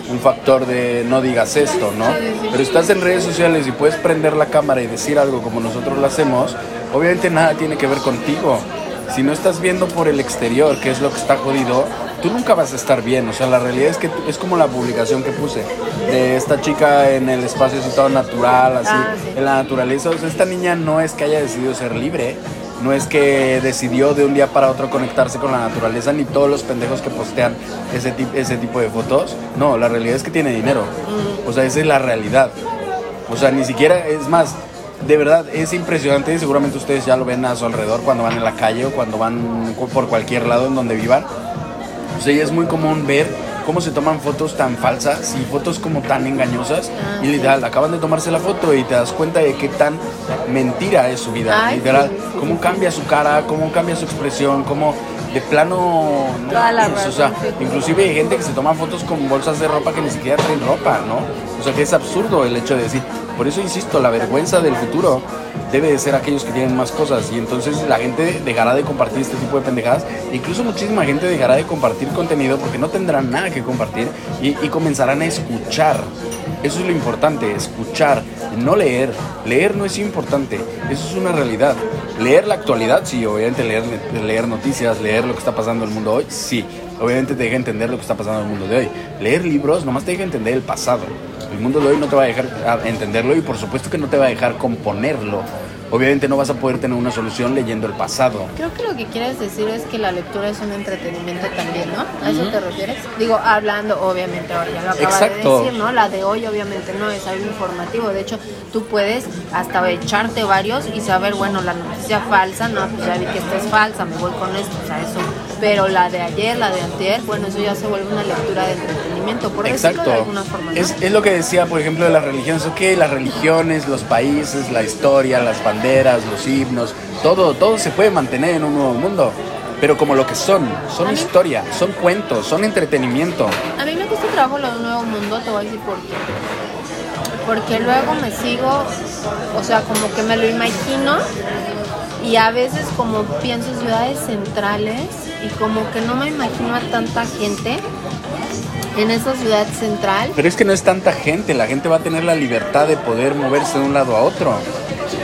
un factor de no digas esto, ¿no? Pero estás en redes sociales y puedes prender la cámara y decir algo como nosotros lo hacemos, obviamente nada tiene que ver contigo. Si no estás viendo por el exterior, que es lo que está jodido, tú nunca vas a estar bien. O sea, la realidad es que es como la publicación que puse de esta chica en el espacio todo natural, así, ah, en la naturaleza. O sea, esta niña no es que haya decidido ser libre, no es que decidió de un día para otro conectarse con la naturaleza, ni todos los pendejos que postean ese, ese tipo de fotos. No, la realidad es que tiene dinero. O sea, esa es la realidad. O sea, ni siquiera, es más, de verdad es impresionante y seguramente ustedes ya lo ven a su alrededor cuando van en la calle o cuando van por cualquier lado en donde vivan o sea, es muy común ver cómo se toman fotos tan falsas y fotos como tan engañosas ah, y literal acaban de tomarse la foto y te das cuenta de qué tan mentira es su vida literal. cómo cambia su cara cómo cambia su expresión cómo de plano no o sea inclusive hay gente que se toma fotos con bolsas de ropa que ni siquiera traen ropa no o sea que es absurdo el hecho de decir por eso insisto la vergüenza del futuro debe de ser aquellos que tienen más cosas y entonces la gente dejará de compartir este tipo de pendejadas incluso muchísima gente dejará de compartir contenido porque no tendrán nada que compartir y, comenzarán a escuchar eso es lo importante, escuchar, no leer. Leer no es importante, eso es una realidad. Leer la actualidad, sí, obviamente leer, leer noticias, leer lo que está pasando en el mundo hoy, sí. Obviamente te deja entender lo que está pasando en el mundo de hoy. Leer libros nomás te deja entender el pasado. El mundo de hoy no te va a dejar entenderlo y por supuesto que no te va a dejar componerlo. Obviamente no vas a poder tener una solución leyendo el pasado. Creo que lo que quieres decir es que la lectura es un entretenimiento también, ¿no? ¿A eso te refieres? Digo, hablando, obviamente, ahora ya lo acaba de decir, ¿no? La de hoy obviamente no es algo informativo, de hecho, tú puedes hasta echarte varios y saber, bueno, la noticia falsa, no, pues ya vi que esta es falsa, me voy con esto, o sea, eso. Pero la de ayer, la de anterior, bueno, eso ya se vuelve una lectura de entretenimiento, por Exacto. decirlo de alguna forma. Es, es lo que decía, por ejemplo, de las religiones, ok, las religiones, los países, la historia, las banderas, los himnos, todo, todo se puede mantener en un nuevo mundo. Pero como lo que son, son historia, son cuentos, son entretenimiento. A mí me gusta trabajo lo de un nuevo mundo, te voy a decir por qué. Porque luego me sigo, o sea, como que me lo imagino y a veces como pienso ciudades centrales y como que no me imagino a tanta gente en esa ciudad central. Pero es que no es tanta gente, la gente va a tener la libertad de poder moverse de un lado a otro.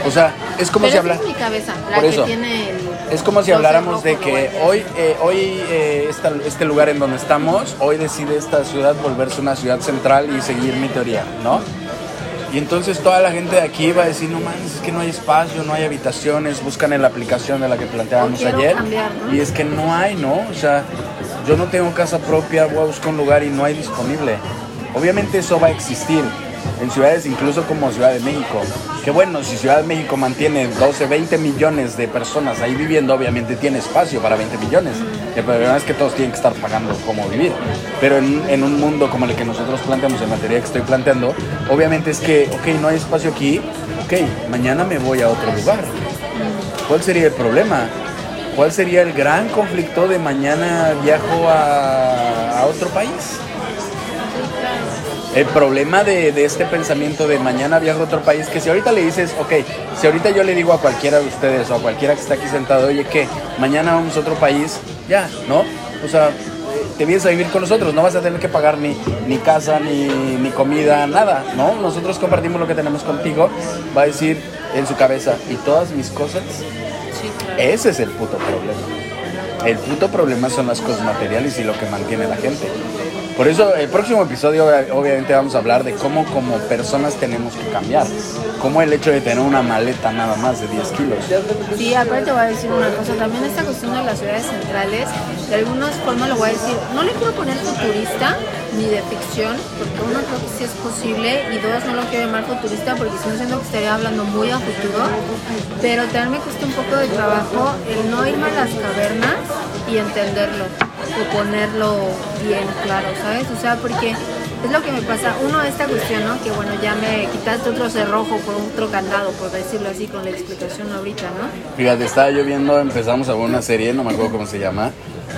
O sea, es como si hablara. Es mi cabeza, la que tiene Es como si habláramos de que hoy, eh, hoy eh, este lugar en donde estamos, hoy decide esta ciudad volverse una ciudad central y seguir mi teoría, ¿no? Y entonces toda la gente de aquí va a decir, no mames, es que no hay espacio, no hay habitaciones, buscan en la aplicación de la que planteábamos ayer. Y es que no hay, ¿no? O sea, yo no tengo casa propia, voy a buscar un lugar y no hay disponible. Obviamente eso va a existir en ciudades incluso como Ciudad de México. Que bueno, si Ciudad de México mantiene 12, 20 millones de personas ahí viviendo, obviamente tiene espacio para 20 millones. El problema es que todos tienen que estar pagando cómo vivir. Pero en, en, un mundo como el que nosotros planteamos, en materia que estoy planteando, obviamente es que, ok, no hay espacio aquí, ok, mañana me voy a otro lugar. ¿Cuál sería el problema? ¿Cuál sería el gran conflicto de mañana viajo a, a otro país? El problema de, este pensamiento de mañana viajo a otro país, que si ahorita le dices, ok, si ahorita yo le digo a cualquiera de ustedes o a cualquiera que está aquí sentado, oye, que mañana vamos a otro país, ya, ¿no? O sea, te vienes a vivir con nosotros, no vas a tener que pagar ni, ni casa, ni, ni comida, nada, ¿no? Nosotros compartimos lo que tenemos contigo, va a decir en su cabeza, ¿y todas mis cosas? Ese es el puto problema. El puto problema son las cosas materiales y lo que mantiene la gente. Por eso el próximo episodio obviamente vamos a hablar de cómo como personas tenemos que cambiar. Cómo el hecho de tener una maleta nada más de 10 kilos. Sí, aparte te voy a decir una cosa. También esta cuestión de las ciudades centrales, de alguna forma lo voy a decir, no le quiero poner futurista ni de ficción, porque uno creo que sí es posible y dos no lo quiero llamar futurista porque si no siento que estaría hablando muy a futuro, pero también me cuesta un poco de trabajo el no irme a las cavernas y entenderlo o ponerlo bien claro, ¿sabes? O sea, porque es lo que me pasa. Uno, esta cuestión, ¿no? Que bueno, ya me quitaste otro cerrojo por otro candado, por decirlo así, con la explicación ahorita, ¿no? Fíjate, estaba lloviendo, empezamos a ver una serie, no me acuerdo cómo se llama,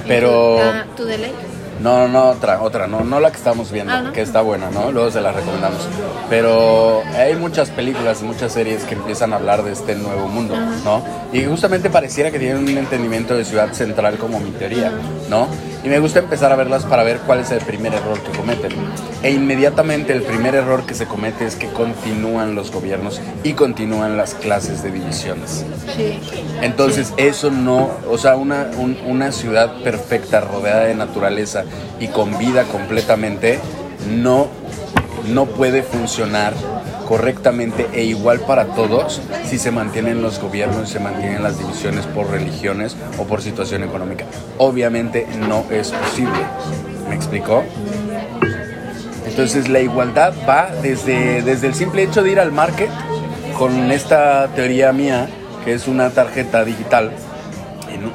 pero... ¿Tu, delay? No, no, otra, otra, no, no la que estamos viendo, ah, que está buena, ¿no? Luego se la recomendamos. Pero hay muchas películas y muchas series que empiezan a hablar de este nuevo mundo, ¿no? Y justamente pareciera que tienen un entendimiento de ciudad central como mi teoría, ¿no? Y me gusta empezar a verlas para ver cuál es el primer error que cometen. E inmediatamente el primer error que se comete es que continúan los gobiernos y continúan las clases de divisiones. Sí. Entonces eso no, o sea, una, una ciudad perfecta, rodeada de naturaleza y con vida completamente, no, no puede funcionar correctamente e igual para todos si se mantienen los gobiernos, se mantienen las divisiones por religiones o por situación económica. Obviamente no es posible. ¿Me explicó? Entonces la igualdad va desde, desde el simple hecho de ir al market con esta teoría mía, que es una tarjeta digital.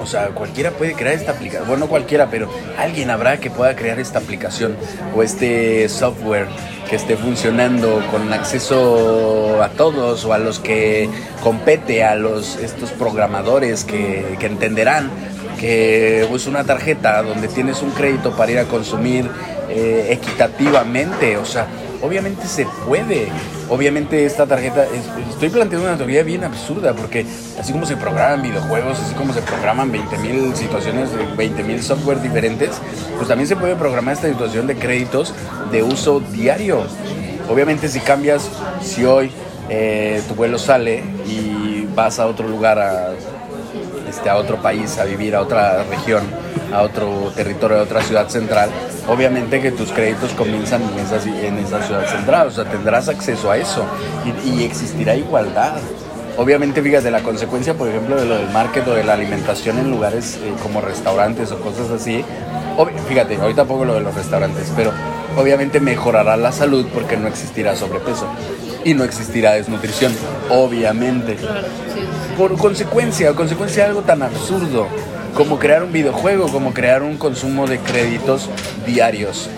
O sea, cualquiera puede crear esta aplicación. Bueno, no cualquiera, pero alguien habrá que pueda crear esta aplicación o este software que esté funcionando con acceso a todos o a los que compete, a los estos programadores que, entenderán que es una tarjeta donde tienes un crédito para ir a consumir eh, equitativamente, o sea, obviamente se puede. Obviamente esta tarjeta, estoy planteando una teoría bien absurda, porque así como se programan videojuegos, así como se programan 20.000 situaciones, 20.000 software diferentes, pues también se puede programar esta situación de créditos de uso diario. Obviamente si cambias, si hoy eh, tu vuelo sale y vas a otro lugar, a, este, a otro país, a vivir a otra región, a otro territorio, a otra ciudad central, obviamente que tus créditos comienzan en esa, en esa ciudad central, o sea, tendrás acceso a eso y, existirá igualdad. Obviamente, fíjate, la consecuencia, por ejemplo, de lo del market o de la alimentación en lugares eh, como restaurantes o cosas así, fíjate, ahorita pongo lo de los restaurantes, pero obviamente mejorará la salud porque no existirá sobrepeso y no existirá desnutrición, obviamente. Por consecuencia, consecuencia de algo tan absurdo como crear un videojuego, como crear un consumo de créditos diarios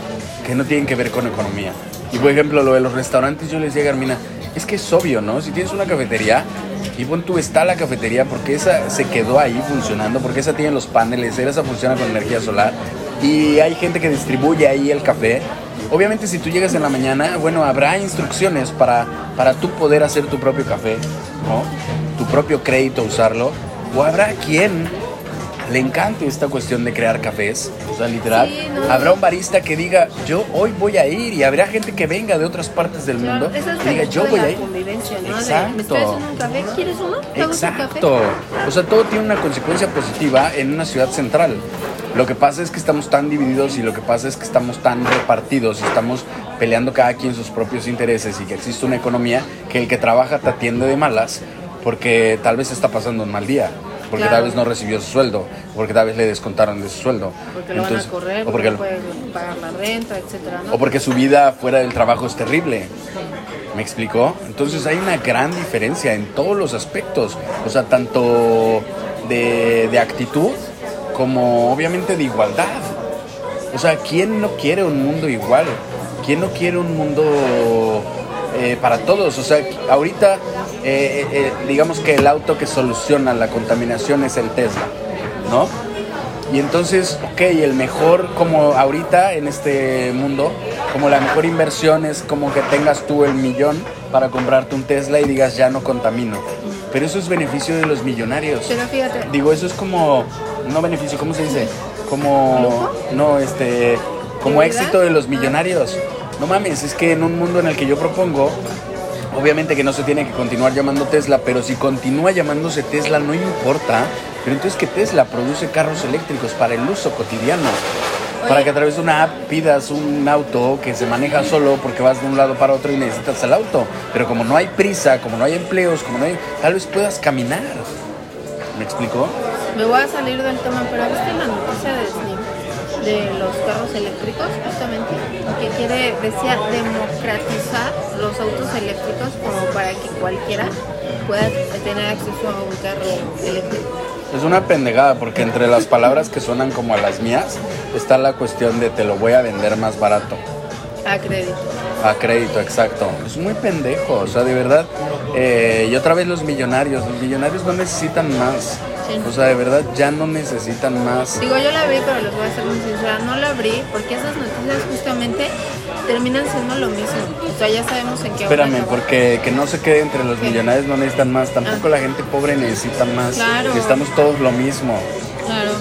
que no tienen que ver con economía. Y por ejemplo, lo de los restaurantes, yo les decía a Carmina, es que es obvio, ¿no? Si tienes una cafetería, y pon tú está la cafetería porque esa se quedó ahí funcionando, porque esa tiene los paneles, esa funciona con energía solar, y hay gente que distribuye ahí el café. Obviamente si tú llegas en la mañana, bueno, habrá instrucciones para, para tú poder hacer tu propio café, ¿no? Tu propio crédito, usarlo. O habrá quien le encante esta cuestión de crear cafés, o sea, literal. Habrá un barista que diga, yo hoy voy a ir y habrá gente que venga de otras partes del mundo y diga, yo voy a ir. Exacto. un café? ¿Quieres uno? Exacto. O sea, todo tiene una consecuencia positiva en una ciudad central. Lo que pasa es que estamos tan divididos y lo que pasa es que estamos tan repartidos y estamos peleando cada quien sus propios intereses y que existe una economía que el que trabaja te atiende de malas porque tal vez está pasando un mal día porque tal vez no recibió su sueldo, porque tal vez le descontaron de su sueldo. Porque lo van a correr, o porque, no puede pagar la renta, etcétera, O porque su vida fuera del trabajo es terrible. ¿Me explicó? Entonces hay una gran diferencia en todos los aspectos, o sea, tanto de, de actitud como obviamente de igualdad. O sea, ¿quién no quiere un mundo igual? ¿Quién no quiere un mundo eh, para todos. O sea, ahorita eh, eh, digamos que el auto que soluciona la contaminación es el Tesla, ¿no? Y entonces, ok, el mejor, como ahorita en este mundo, como la mejor inversión es como que tengas tú el millón para comprarte un Tesla y digas ya no contamino. Pero eso es beneficio de los millonarios. Pero fíjate. Digo, eso es como, no beneficio, ¿cómo se dice? Como, no, este, como éxito de los millonarios. No mames, es que en un mundo en el que yo propongo, obviamente que no se tiene que continuar llamando Tesla, pero si continúa llamándose Tesla no importa, pero entonces que Tesla produce carros eléctricos para el uso cotidiano. Para que a través de una app pidas un auto que se maneja solo porque vas de un lado para otro y necesitas el auto. Pero como no hay prisa, como no hay empleos, como no hay... Tal vez puedas caminar. ¿Me explicó? Me voy a salir del tema, pero ¿viste la noticia de de los carros eléctricos, justamente, que quiere, decía, democratizar los autos eléctricos como para que cualquiera pueda tener acceso a un carro eléctrico. Es una pendejada porque entre las palabras que suenan como a las mías está la cuestión de te lo voy a vender más barato. A crédito. A crédito, exacto. Es muy pendejo, o sea, de verdad. Eh, y otra vez los millonarios, los millonarios no necesitan más. O sea, de verdad ya no necesitan más. Digo, yo la abrí, pero les voy a ser muy sincera, no la abrí porque esas noticias justamente terminan siendo lo mismo. O sea, ya sabemos en qué Espérame, porque que no se quede entre los millonarios no necesitan más, tampoco ah. la gente pobre necesita más. Claro. Estamos todos lo mismo. Claro.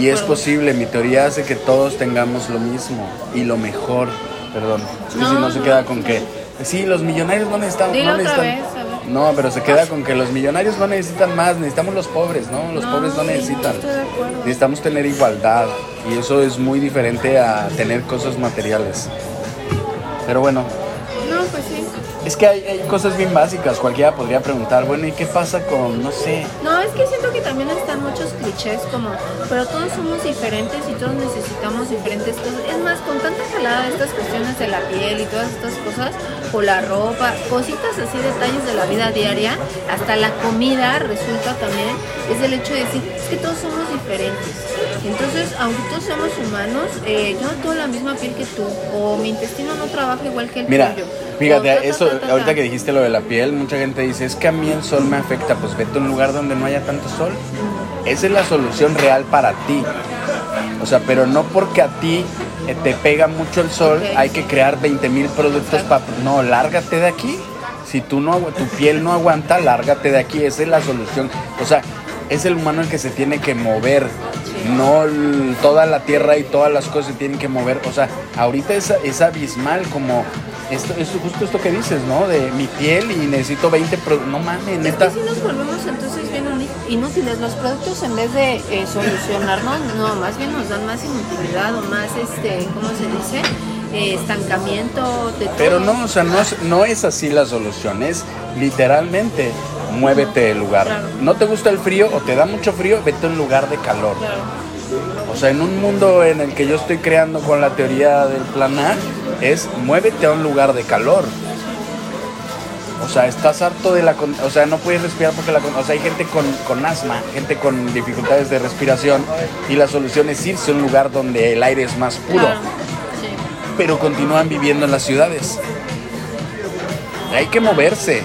Y es posible, mi teoría hace que todos tengamos lo mismo y lo mejor. Perdón, es que si no se queda con que sí, los millonarios no necesitan, no necesitan, no, pero se queda con que los millonarios no necesitan más, necesitamos los pobres, ¿no? Los pobres no necesitan. necesitamos tener igualdad y eso es muy diferente a tener cosas materiales. Pero bueno, es que hay, cosas bien básicas, cualquiera podría preguntar, bueno, ¿y qué pasa con, no sé? No, es que siento que también están muchos clichés como, pero todos somos diferentes y todos necesitamos diferentes cosas. Es más, con tanta jalada de estas cuestiones de la piel y todas estas cosas, o la ropa, cositas así, detalles de la vida diaria, hasta la comida resulta también, es el hecho de decir, es que todos somos diferentes. Entonces, aunque todos somos humanos, eh, yo no tengo la misma piel que tú, o mi intestino no trabaja igual que el Mira, tuyo. Fíjate, eso, ahorita que dijiste lo de la piel, mucha gente dice, es que a mí el sol me afecta, pues vete a un lugar donde no haya tanto sol. Esa es la solución real para ti. O sea, pero no porque a ti eh, te pega mucho el sol, hay que crear 20 mil productos para... No, lárgate de aquí. Si tú no, tu piel no aguanta, lárgate de aquí. Esa es la solución. O sea, es el humano el que se tiene que mover. No toda la tierra y todas las cosas se tienen que mover. O sea, ahorita es, es abismal como esto, es justo esto que dices, ¿no? De mi piel y necesito 20 productos. No mames, neta. Es que si nos volvemos entonces bien inútiles. Los productos en vez de eh, solucionarnos, no, más bien nos dan más inutilidad o más, este, ¿cómo se dice? Eh, estancamiento de Pero no, o sea, no, no es así la solución, es literalmente muévete del lugar. No te gusta el frío o te da mucho frío, vete a un lugar de calor. O sea, en un mundo en el que yo estoy creando con la teoría del planar, es muévete a un lugar de calor. O sea, estás harto de la... O sea, no puedes respirar porque la... O sea, hay gente con, con asma, gente con dificultades de respiración y la solución es irse a un lugar donde el aire es más puro. Pero continúan viviendo en las ciudades. Hay que moverse.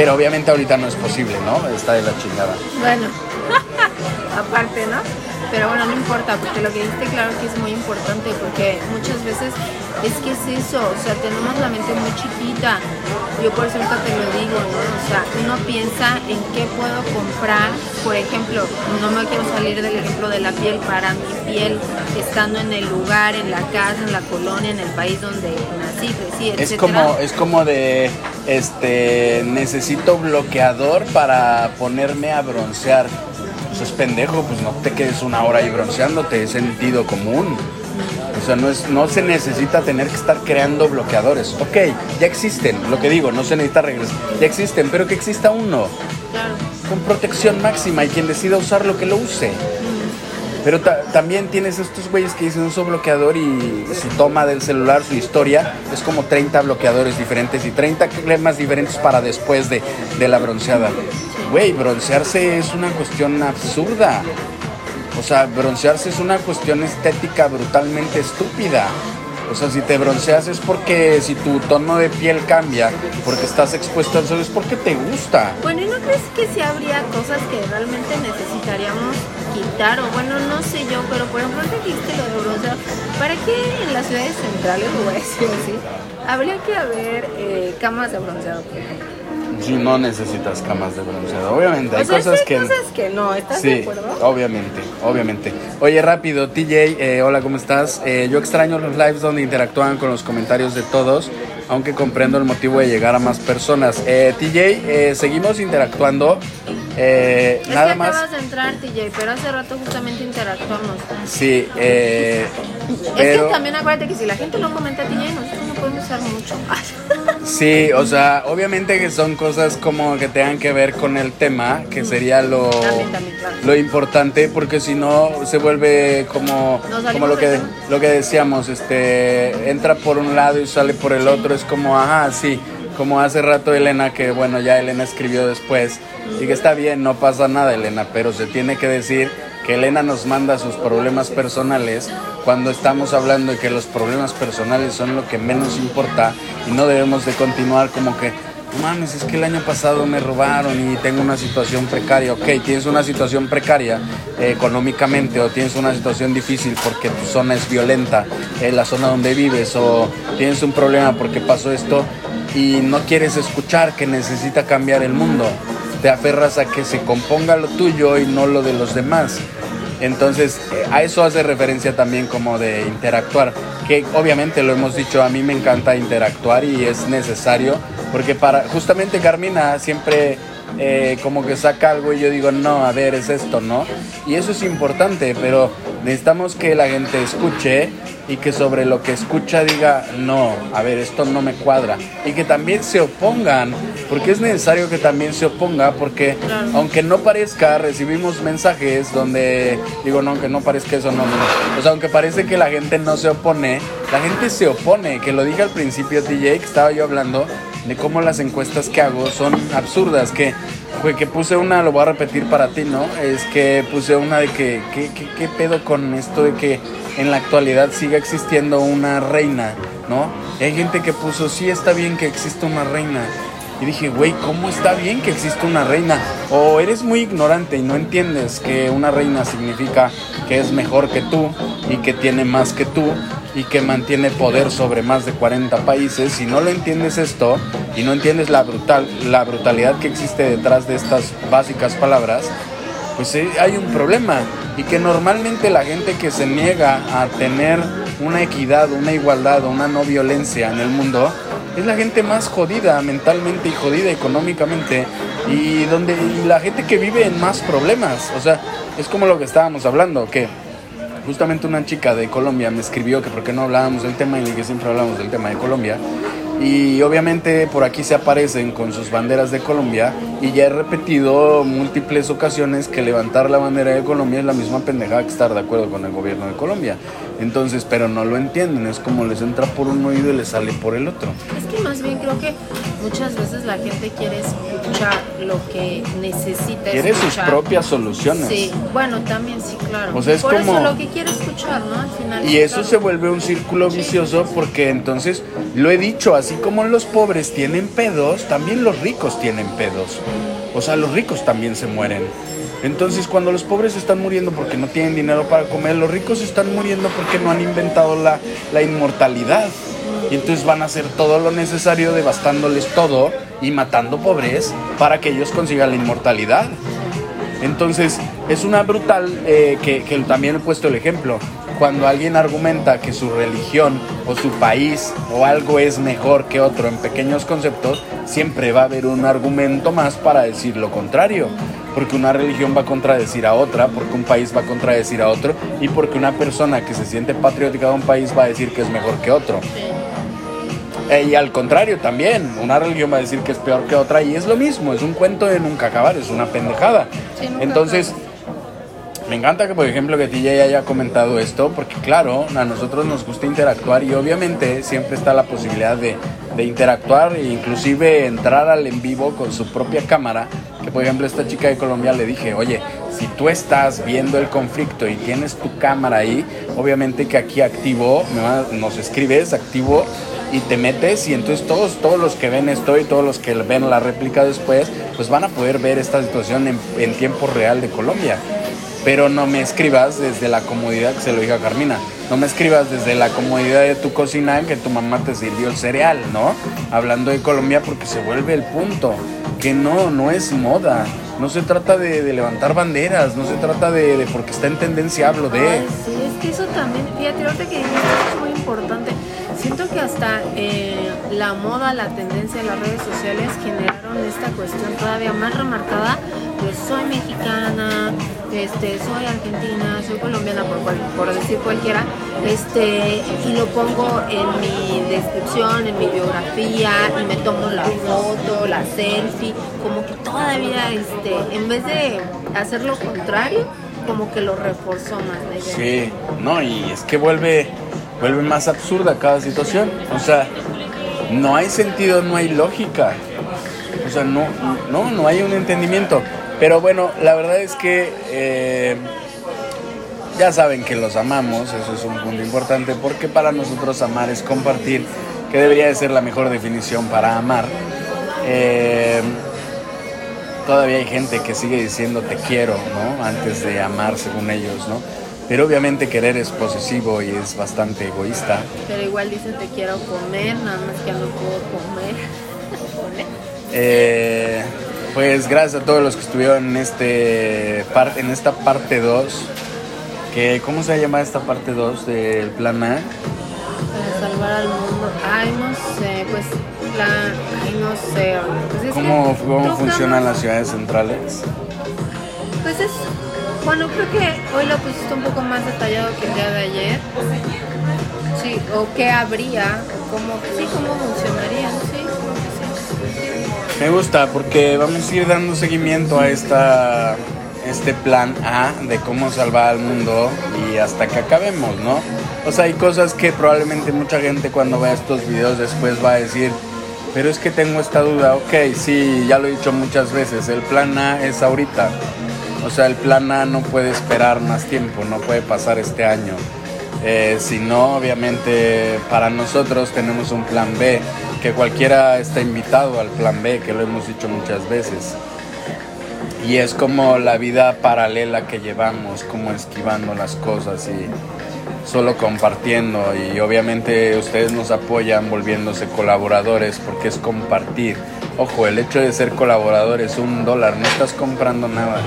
Pero obviamente ahorita no es posible, ¿no? Está de la chingada. Bueno, aparte, ¿no? Pero bueno, no importa, porque lo que dijiste claro que es muy importante, porque muchas veces es que es eso, o sea, tenemos la mente muy chiquita. Yo por eso te lo digo, ¿no? O sea, uno piensa en qué puedo comprar. Por ejemplo, no me quiero salir del ejemplo de la piel para mi piel, estando en el lugar, en la casa, en la colonia, en el país donde nací, crecí, etc. Es como, es como de, este, necesito bloqueador para ponerme a broncear es pendejo, pues no te quedes una hora ahí bronceándote, es sentido común. O sea, no, es, no se necesita tener que estar creando bloqueadores. Ok, ya existen, lo que digo, no se necesita regresar. Ya existen, pero que exista uno. Con protección máxima y quien decida usarlo, que lo use. Pero también tienes estos güeyes que dicen uso bloqueador y su toma del celular, su historia, es como 30 bloqueadores diferentes y 30 cremas diferentes para después de, de la bronceada. Güey, broncearse es una cuestión absurda. O sea, broncearse es una cuestión estética brutalmente estúpida. O sea, si te bronceas es porque si tu tono de piel cambia, porque estás expuesto al sol, es porque te gusta. Bueno, ¿y no crees que si habría cosas que realmente necesitaríamos quitar? O bueno, no sé yo, pero por ejemplo, te dijiste lo de broncear. ¿Para qué en las ciudades centrales, lo voy a decir así, habría que haber eh, camas de bronceado, por ejemplo? Si no necesitas camas de bronceado. Obviamente, hay cosas que. cosas que no, ¿estás de acuerdo? Obviamente, obviamente. Oye, rápido, TJ, eh, hola, ¿cómo estás? Eh, yo extraño los lives donde interactúan con los comentarios de todos, aunque comprendo el motivo de llegar a más personas. Eh, TJ, seguimos interactuando. Eh, nada más. acabas de entrar, TJ, pero hace rato justamente interactuamos. Sí, eh, Es que también acuérdate que si la gente no comenta TJ, nosotros podemos usar mucho. sí, o sea, obviamente que son cosas como que tengan que ver con el tema, que sería lo, lo importante, porque si no se vuelve como, como lo que lo que decíamos, este entra por un lado y sale por el otro, es como, ajá, sí como hace rato Elena, que bueno, ya Elena escribió después, y que está bien, no pasa nada Elena, pero se tiene que decir Elena nos manda sus problemas personales cuando estamos hablando de que los problemas personales son lo que menos importa y no debemos de continuar como que, mames, es que el año pasado me robaron y tengo una situación precaria. Ok, tienes una situación precaria eh, económicamente o tienes una situación difícil porque tu zona es violenta, en la zona donde vives o tienes un problema porque pasó esto y no quieres escuchar que necesita cambiar el mundo. Te aferras a que se componga lo tuyo y no lo de los demás. Entonces, eh, a eso hace referencia también como de interactuar, que obviamente lo hemos dicho, a mí me encanta interactuar y es necesario, porque para, justamente Carmina siempre eh, como que saca algo y yo digo, no, a ver, es esto, ¿no? Y eso es importante, pero necesitamos que la gente escuche y que sobre lo que escucha diga, no, a ver, esto no me cuadra. Y que también se opongan, porque es necesario que también se oponga, porque aunque no parezca, recibimos mensajes donde, digo, no, aunque no parezca eso, no, no, O sea, aunque parece que la gente no se opone, la gente se opone, que lo dije al principio, DJ, que estaba yo hablando de cómo las encuestas que hago son absurdas, que que puse una, lo voy a repetir para ti, ¿no? Es que puse una de que, ¿qué, qué, pedo con esto de que en la actualidad siga existiendo una reina, ¿no? Hay gente que puso, sí está bien que exista una reina. Y dije, güey, ¿cómo está bien que exista una reina? O eres muy ignorante y no entiendes que una reina significa que es mejor que tú y que tiene más que tú y que mantiene poder sobre más de 40 países. Si no lo entiendes esto y no entiendes la, brutal, la brutalidad que existe detrás de estas básicas palabras, pues eh, hay un problema. Y que normalmente la gente que se niega a tener una equidad, una igualdad una no violencia en el mundo, es la gente más jodida mentalmente y jodida económicamente y donde la gente que vive en más problemas. O sea, es como lo que estábamos hablando, que justamente una chica de Colombia me escribió que por qué no hablábamos del tema y que siempre hablamos del tema de Colombia. Y obviamente por aquí se aparecen con sus banderas de Colombia y ya he repetido múltiples ocasiones que levantar la bandera de Colombia es la misma pendejada que estar de acuerdo con el gobierno de Colombia. Entonces, pero no lo entienden, es como les entra por un oído y les sale por el otro. Es que más bien creo que muchas veces la gente quiere escuchar lo que necesita quiere sus propias soluciones. Sí, bueno, también sí, claro. O sea, es como... lo que quiere escuchar, ¿no? Al final. Y eso se vuelve un círculo vicioso porque entonces, lo he dicho, así como los pobres tienen pedos, también los ricos tienen pedos. O sea, los ricos también se mueren. Entonces, cuando los pobres están muriendo porque no tienen dinero para comer, los ricos están muriendo porque no han inventado la, la inmortalidad. Y entonces van a hacer todo lo necesario, devastándoles todo y matando pobres para que ellos consigan la inmortalidad. Entonces, es una brutal eh, que, que también he puesto el ejemplo cuando alguien argumenta que su religión o su país o algo es mejor que otro en pequeños conceptos, siempre va a haber un argumento más para decir lo contrario. Porque una religión va a contradecir a otra, porque un país va a contradecir a otro y porque una persona que se siente patriótica de un país va a decir que es mejor que otro. Eh, y al contrario también, una religión va a decir que es peor que otra y es lo mismo, es un cuento de nunca acabar, es una pendejada. Entonces, me encanta que, por ejemplo, que TJ haya comentado esto, porque claro, a nosotros nos gusta interactuar y obviamente siempre está la posibilidad de, de interactuar e inclusive entrar al en vivo con su propia cámara. Que, por ejemplo, esta chica de Colombia le dije, oye, si tú estás viendo el conflicto y tienes tu cámara ahí, obviamente que aquí activo, nos escribes, activo y te metes y entonces todos, todos los que ven esto y todos los que ven la réplica después, pues van a poder ver esta situación en, en tiempo real de Colombia. Pero no me escribas desde la comodidad, que se lo dije a Carmina, no me escribas desde la comodidad de tu cocina que tu mamá te sirvió el cereal, ¿no? Hablando de Colombia porque se vuelve el punto, que no, no es moda, no se trata de, levantar banderas, no se trata de, porque está en tendencia, hablo de... sí, es que eso también, fíjate, ahorita que dijiste es muy importante, siento que hasta eh, la moda, la tendencia de las redes sociales generaron esta cuestión todavía más remarcada, pues soy mexicana, este, soy argentina, soy colombiana, por, por decir cualquiera, este, y lo pongo en mi descripción, en mi biografía, y me tomo la foto, la selfie, como que todavía, este, en vez de hacer lo contrario, como que lo reforzó más la idea. Sí, no, y es que vuelve, vuelve más absurda cada situación. O sea, no hay sentido, no hay lógica. O sea, no, no, no hay un entendimiento. Pero bueno, la verdad es que eh, ya saben que los amamos, eso es un punto importante, porque para nosotros amar es compartir, que debería de ser la mejor definición para amar. Eh, todavía hay gente que sigue diciendo te quiero, ¿no? Antes de amar según ellos, ¿no? Pero obviamente querer es posesivo y es bastante egoísta. Pero igual dice te quiero comer, nada más que no puedo comer. eh, pues gracias a todos los que estuvieron en este en esta parte 2. Que, ¿Cómo se llama esta parte 2 del plan A? Para salvar al mundo. Ay, no sé, pues la. Ay, no sé. Pues ¿Cómo, cómo funcionan las ciudades centrales? Pues es. Bueno, creo que hoy lo pusiste un poco más detallado que el día de ayer. Sí, o qué habría, cómo, sí, cómo. Me gusta porque vamos a ir dando seguimiento a esta, este plan A de cómo salvar al mundo y hasta que acabemos, ¿no? O sea, hay cosas que probablemente mucha gente cuando vea estos videos después va a decir, pero es que tengo esta duda, ok, sí, ya lo he dicho muchas veces, el plan A es ahorita. O sea, el plan A no puede esperar más tiempo, no puede pasar este año. Eh, si no, obviamente para nosotros tenemos un plan B que cualquiera está invitado al plan B, que lo hemos dicho muchas veces. Y es como la vida paralela que llevamos, como esquivando las cosas y solo compartiendo. Y obviamente ustedes nos apoyan volviéndose colaboradores porque es compartir. Ojo, el hecho de ser colaborador es un dólar, no estás comprando nada.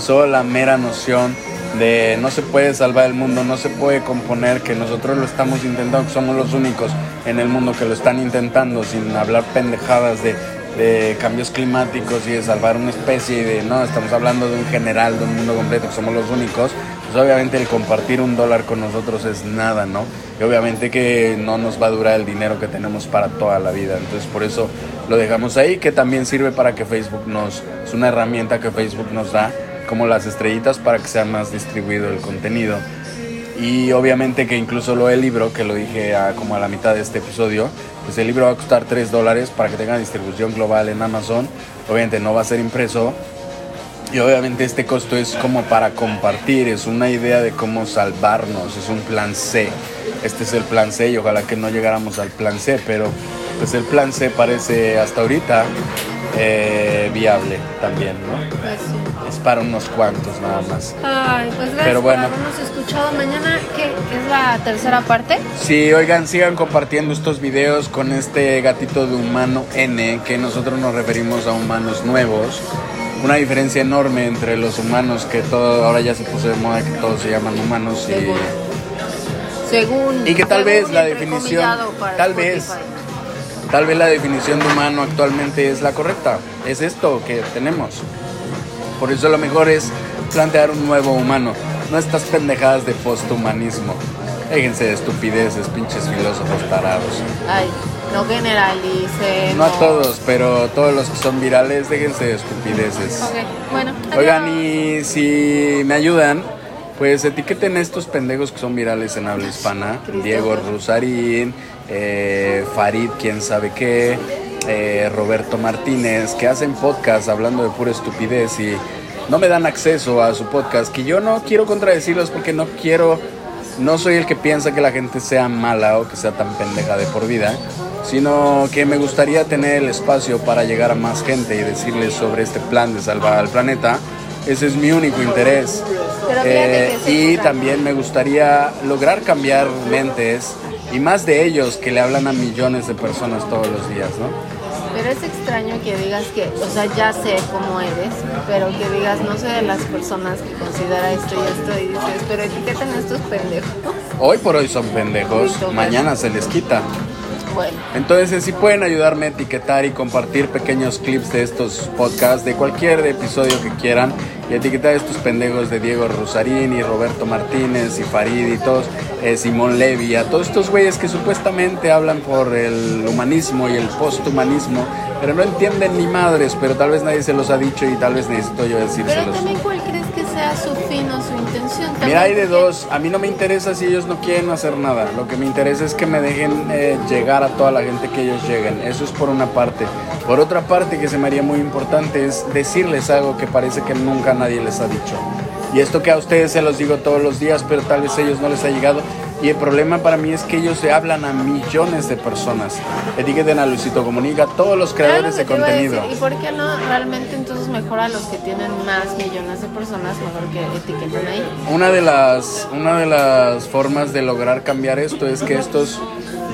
Solo la mera noción de no se puede salvar el mundo, no se puede componer, que nosotros lo estamos intentando, que somos los únicos en el mundo que lo están intentando, sin hablar pendejadas de, de cambios climáticos y de salvar una especie y de, no, estamos hablando de un general, de un mundo completo, que somos los únicos, pues obviamente el compartir un dólar con nosotros es nada, ¿no? Y obviamente que no nos va a durar el dinero que tenemos para toda la vida. Entonces por eso lo dejamos ahí, que también sirve para que Facebook nos, es una herramienta que Facebook nos da, como las estrellitas, para que sea más distribuido el contenido. Y obviamente que incluso lo del libro, que lo dije como a la mitad de este episodio, pues el libro va a costar 3 dólares para que tenga distribución global en Amazon. Obviamente no va a ser impreso, y obviamente este costo es como para compartir, es una idea de cómo salvarnos, es un plan C. Este es el plan C y ojalá que no llegáramos al plan C, pero pues el plan C parece hasta ahorita eh, viable también, ¿no? Es para unos cuantos nada más. Ay, pues gracias Pero bueno. por habernos escuchado. Mañana, ¿qué es la tercera parte? Sí, oigan, sigan compartiendo estos videos con este gatito de humano N, que nosotros nos referimos a humanos nuevos una diferencia enorme entre los humanos, que todo ahora ya se puso de moda que todos se llaman humanos y según, y que tal vez la definición tal vez tal vez la definición de humano actualmente es la correcta, es esto que tenemos. Por eso lo mejor es plantear un nuevo humano, no estas pendejadas de posthumanismo. Déjense de estupideces, pinches filósofos tarados. Ay, no generalicen. No a todos, pero todos los que son virales, déjense de estupideces. Ok, bueno. Oigan, y si me ayudan, pues etiqueten estos pendejos que son virales en habla hispana. Diego Rusarín, eh, Farid, quién sabe qué, eh, Roberto Martínez, que hacen podcast hablando de pura estupidez y no me dan acceso a su podcast, que yo no quiero contradecirlos porque no quiero, no soy el que piensa que la gente sea mala o que sea tan pendeja de por vida sino que me gustaría tener el espacio para llegar a más gente y decirles sobre este plan de salvar al planeta. Ese es mi único interés. Eh, y también me gustaría lograr cambiar mentes y más de ellos que le hablan a millones de personas todos los días, ¿no? Pero es extraño que digas que, o sea, ya sé cómo eres, pero que digas, no sé de las personas que considera esto y esto, y dices, pero etiquetan a estos pendejos. Hoy por hoy son pendejos, mañana se les quita. Entonces, si pueden ayudarme a etiquetar y compartir pequeños clips de estos podcasts, de cualquier episodio que quieran, y etiquetar a estos pendejos de Diego Rosarini, Roberto Martínez y Farid y todos, eh, Simón Levy, a todos estos güeyes que supuestamente hablan por el humanismo y el posthumanismo, pero no entienden ni madres, pero tal vez nadie se los ha dicho y tal vez necesito yo decírselos. Pero también cuál crees que sea su fin o su intención. Mira, hay de dos. A mí no me interesa si ellos no quieren hacer nada. Lo que me interesa es que me dejen eh, llegar a toda la gente que ellos lleguen. Eso es por una parte. Por otra parte, que se me haría muy importante es decirles algo que parece que nunca nadie les ha dicho. Y esto que a ustedes se los digo todos los días, pero tal vez a ellos no les ha llegado. Y el problema para mí es que ellos se hablan a millones de personas. Etiqueten a Luisito Comunica, todos los creadores de contenido. ¿Y por qué no realmente entonces mejor a los que tienen más millones de personas, mejor que etiqueten ahí? Una de las, una de las formas de lograr cambiar esto es que estos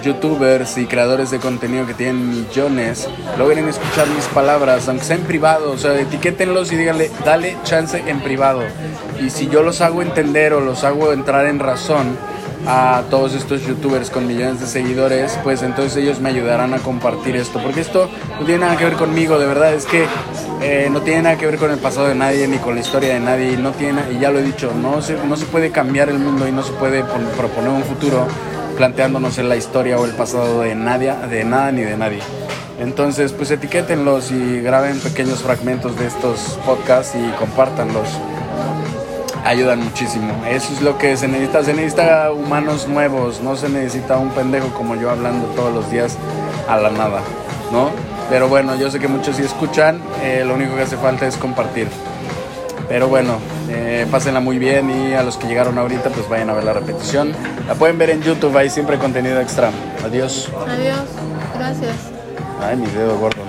youtubers y creadores de contenido que tienen millones logren escuchar mis palabras, aunque sea en privado, o sea, etiquétenlos y díganle, dale chance en privado. Y si yo los hago entender o los hago entrar en razón, a todos estos youtubers con millones de seguidores, pues entonces ellos me ayudarán a compartir esto. Porque esto no tiene nada que ver conmigo, de verdad, es que eh, no tiene nada que ver con el pasado de nadie ni con la historia de nadie. Y, no tiene, y ya lo he dicho, no se, no se puede cambiar el mundo y no se puede proponer un futuro planteándonos en la historia o el pasado de nadie, de nada ni de nadie. Entonces, pues etiquétenlos y graben pequeños fragmentos de estos podcasts y compártanlos ayudan muchísimo. Eso es lo que se necesita. Se necesita humanos nuevos, no se necesita un pendejo como yo hablando todos los días a la nada, ¿no? Pero bueno, yo sé que muchos sí escuchan, eh, lo único que hace falta es compartir. Pero bueno, eh, pásenla muy bien y a los que llegaron ahorita, pues vayan a ver la repetición. La pueden ver en YouTube, hay siempre contenido extra. Adiós. Adiós, gracias. Ay, mi dedo gordo.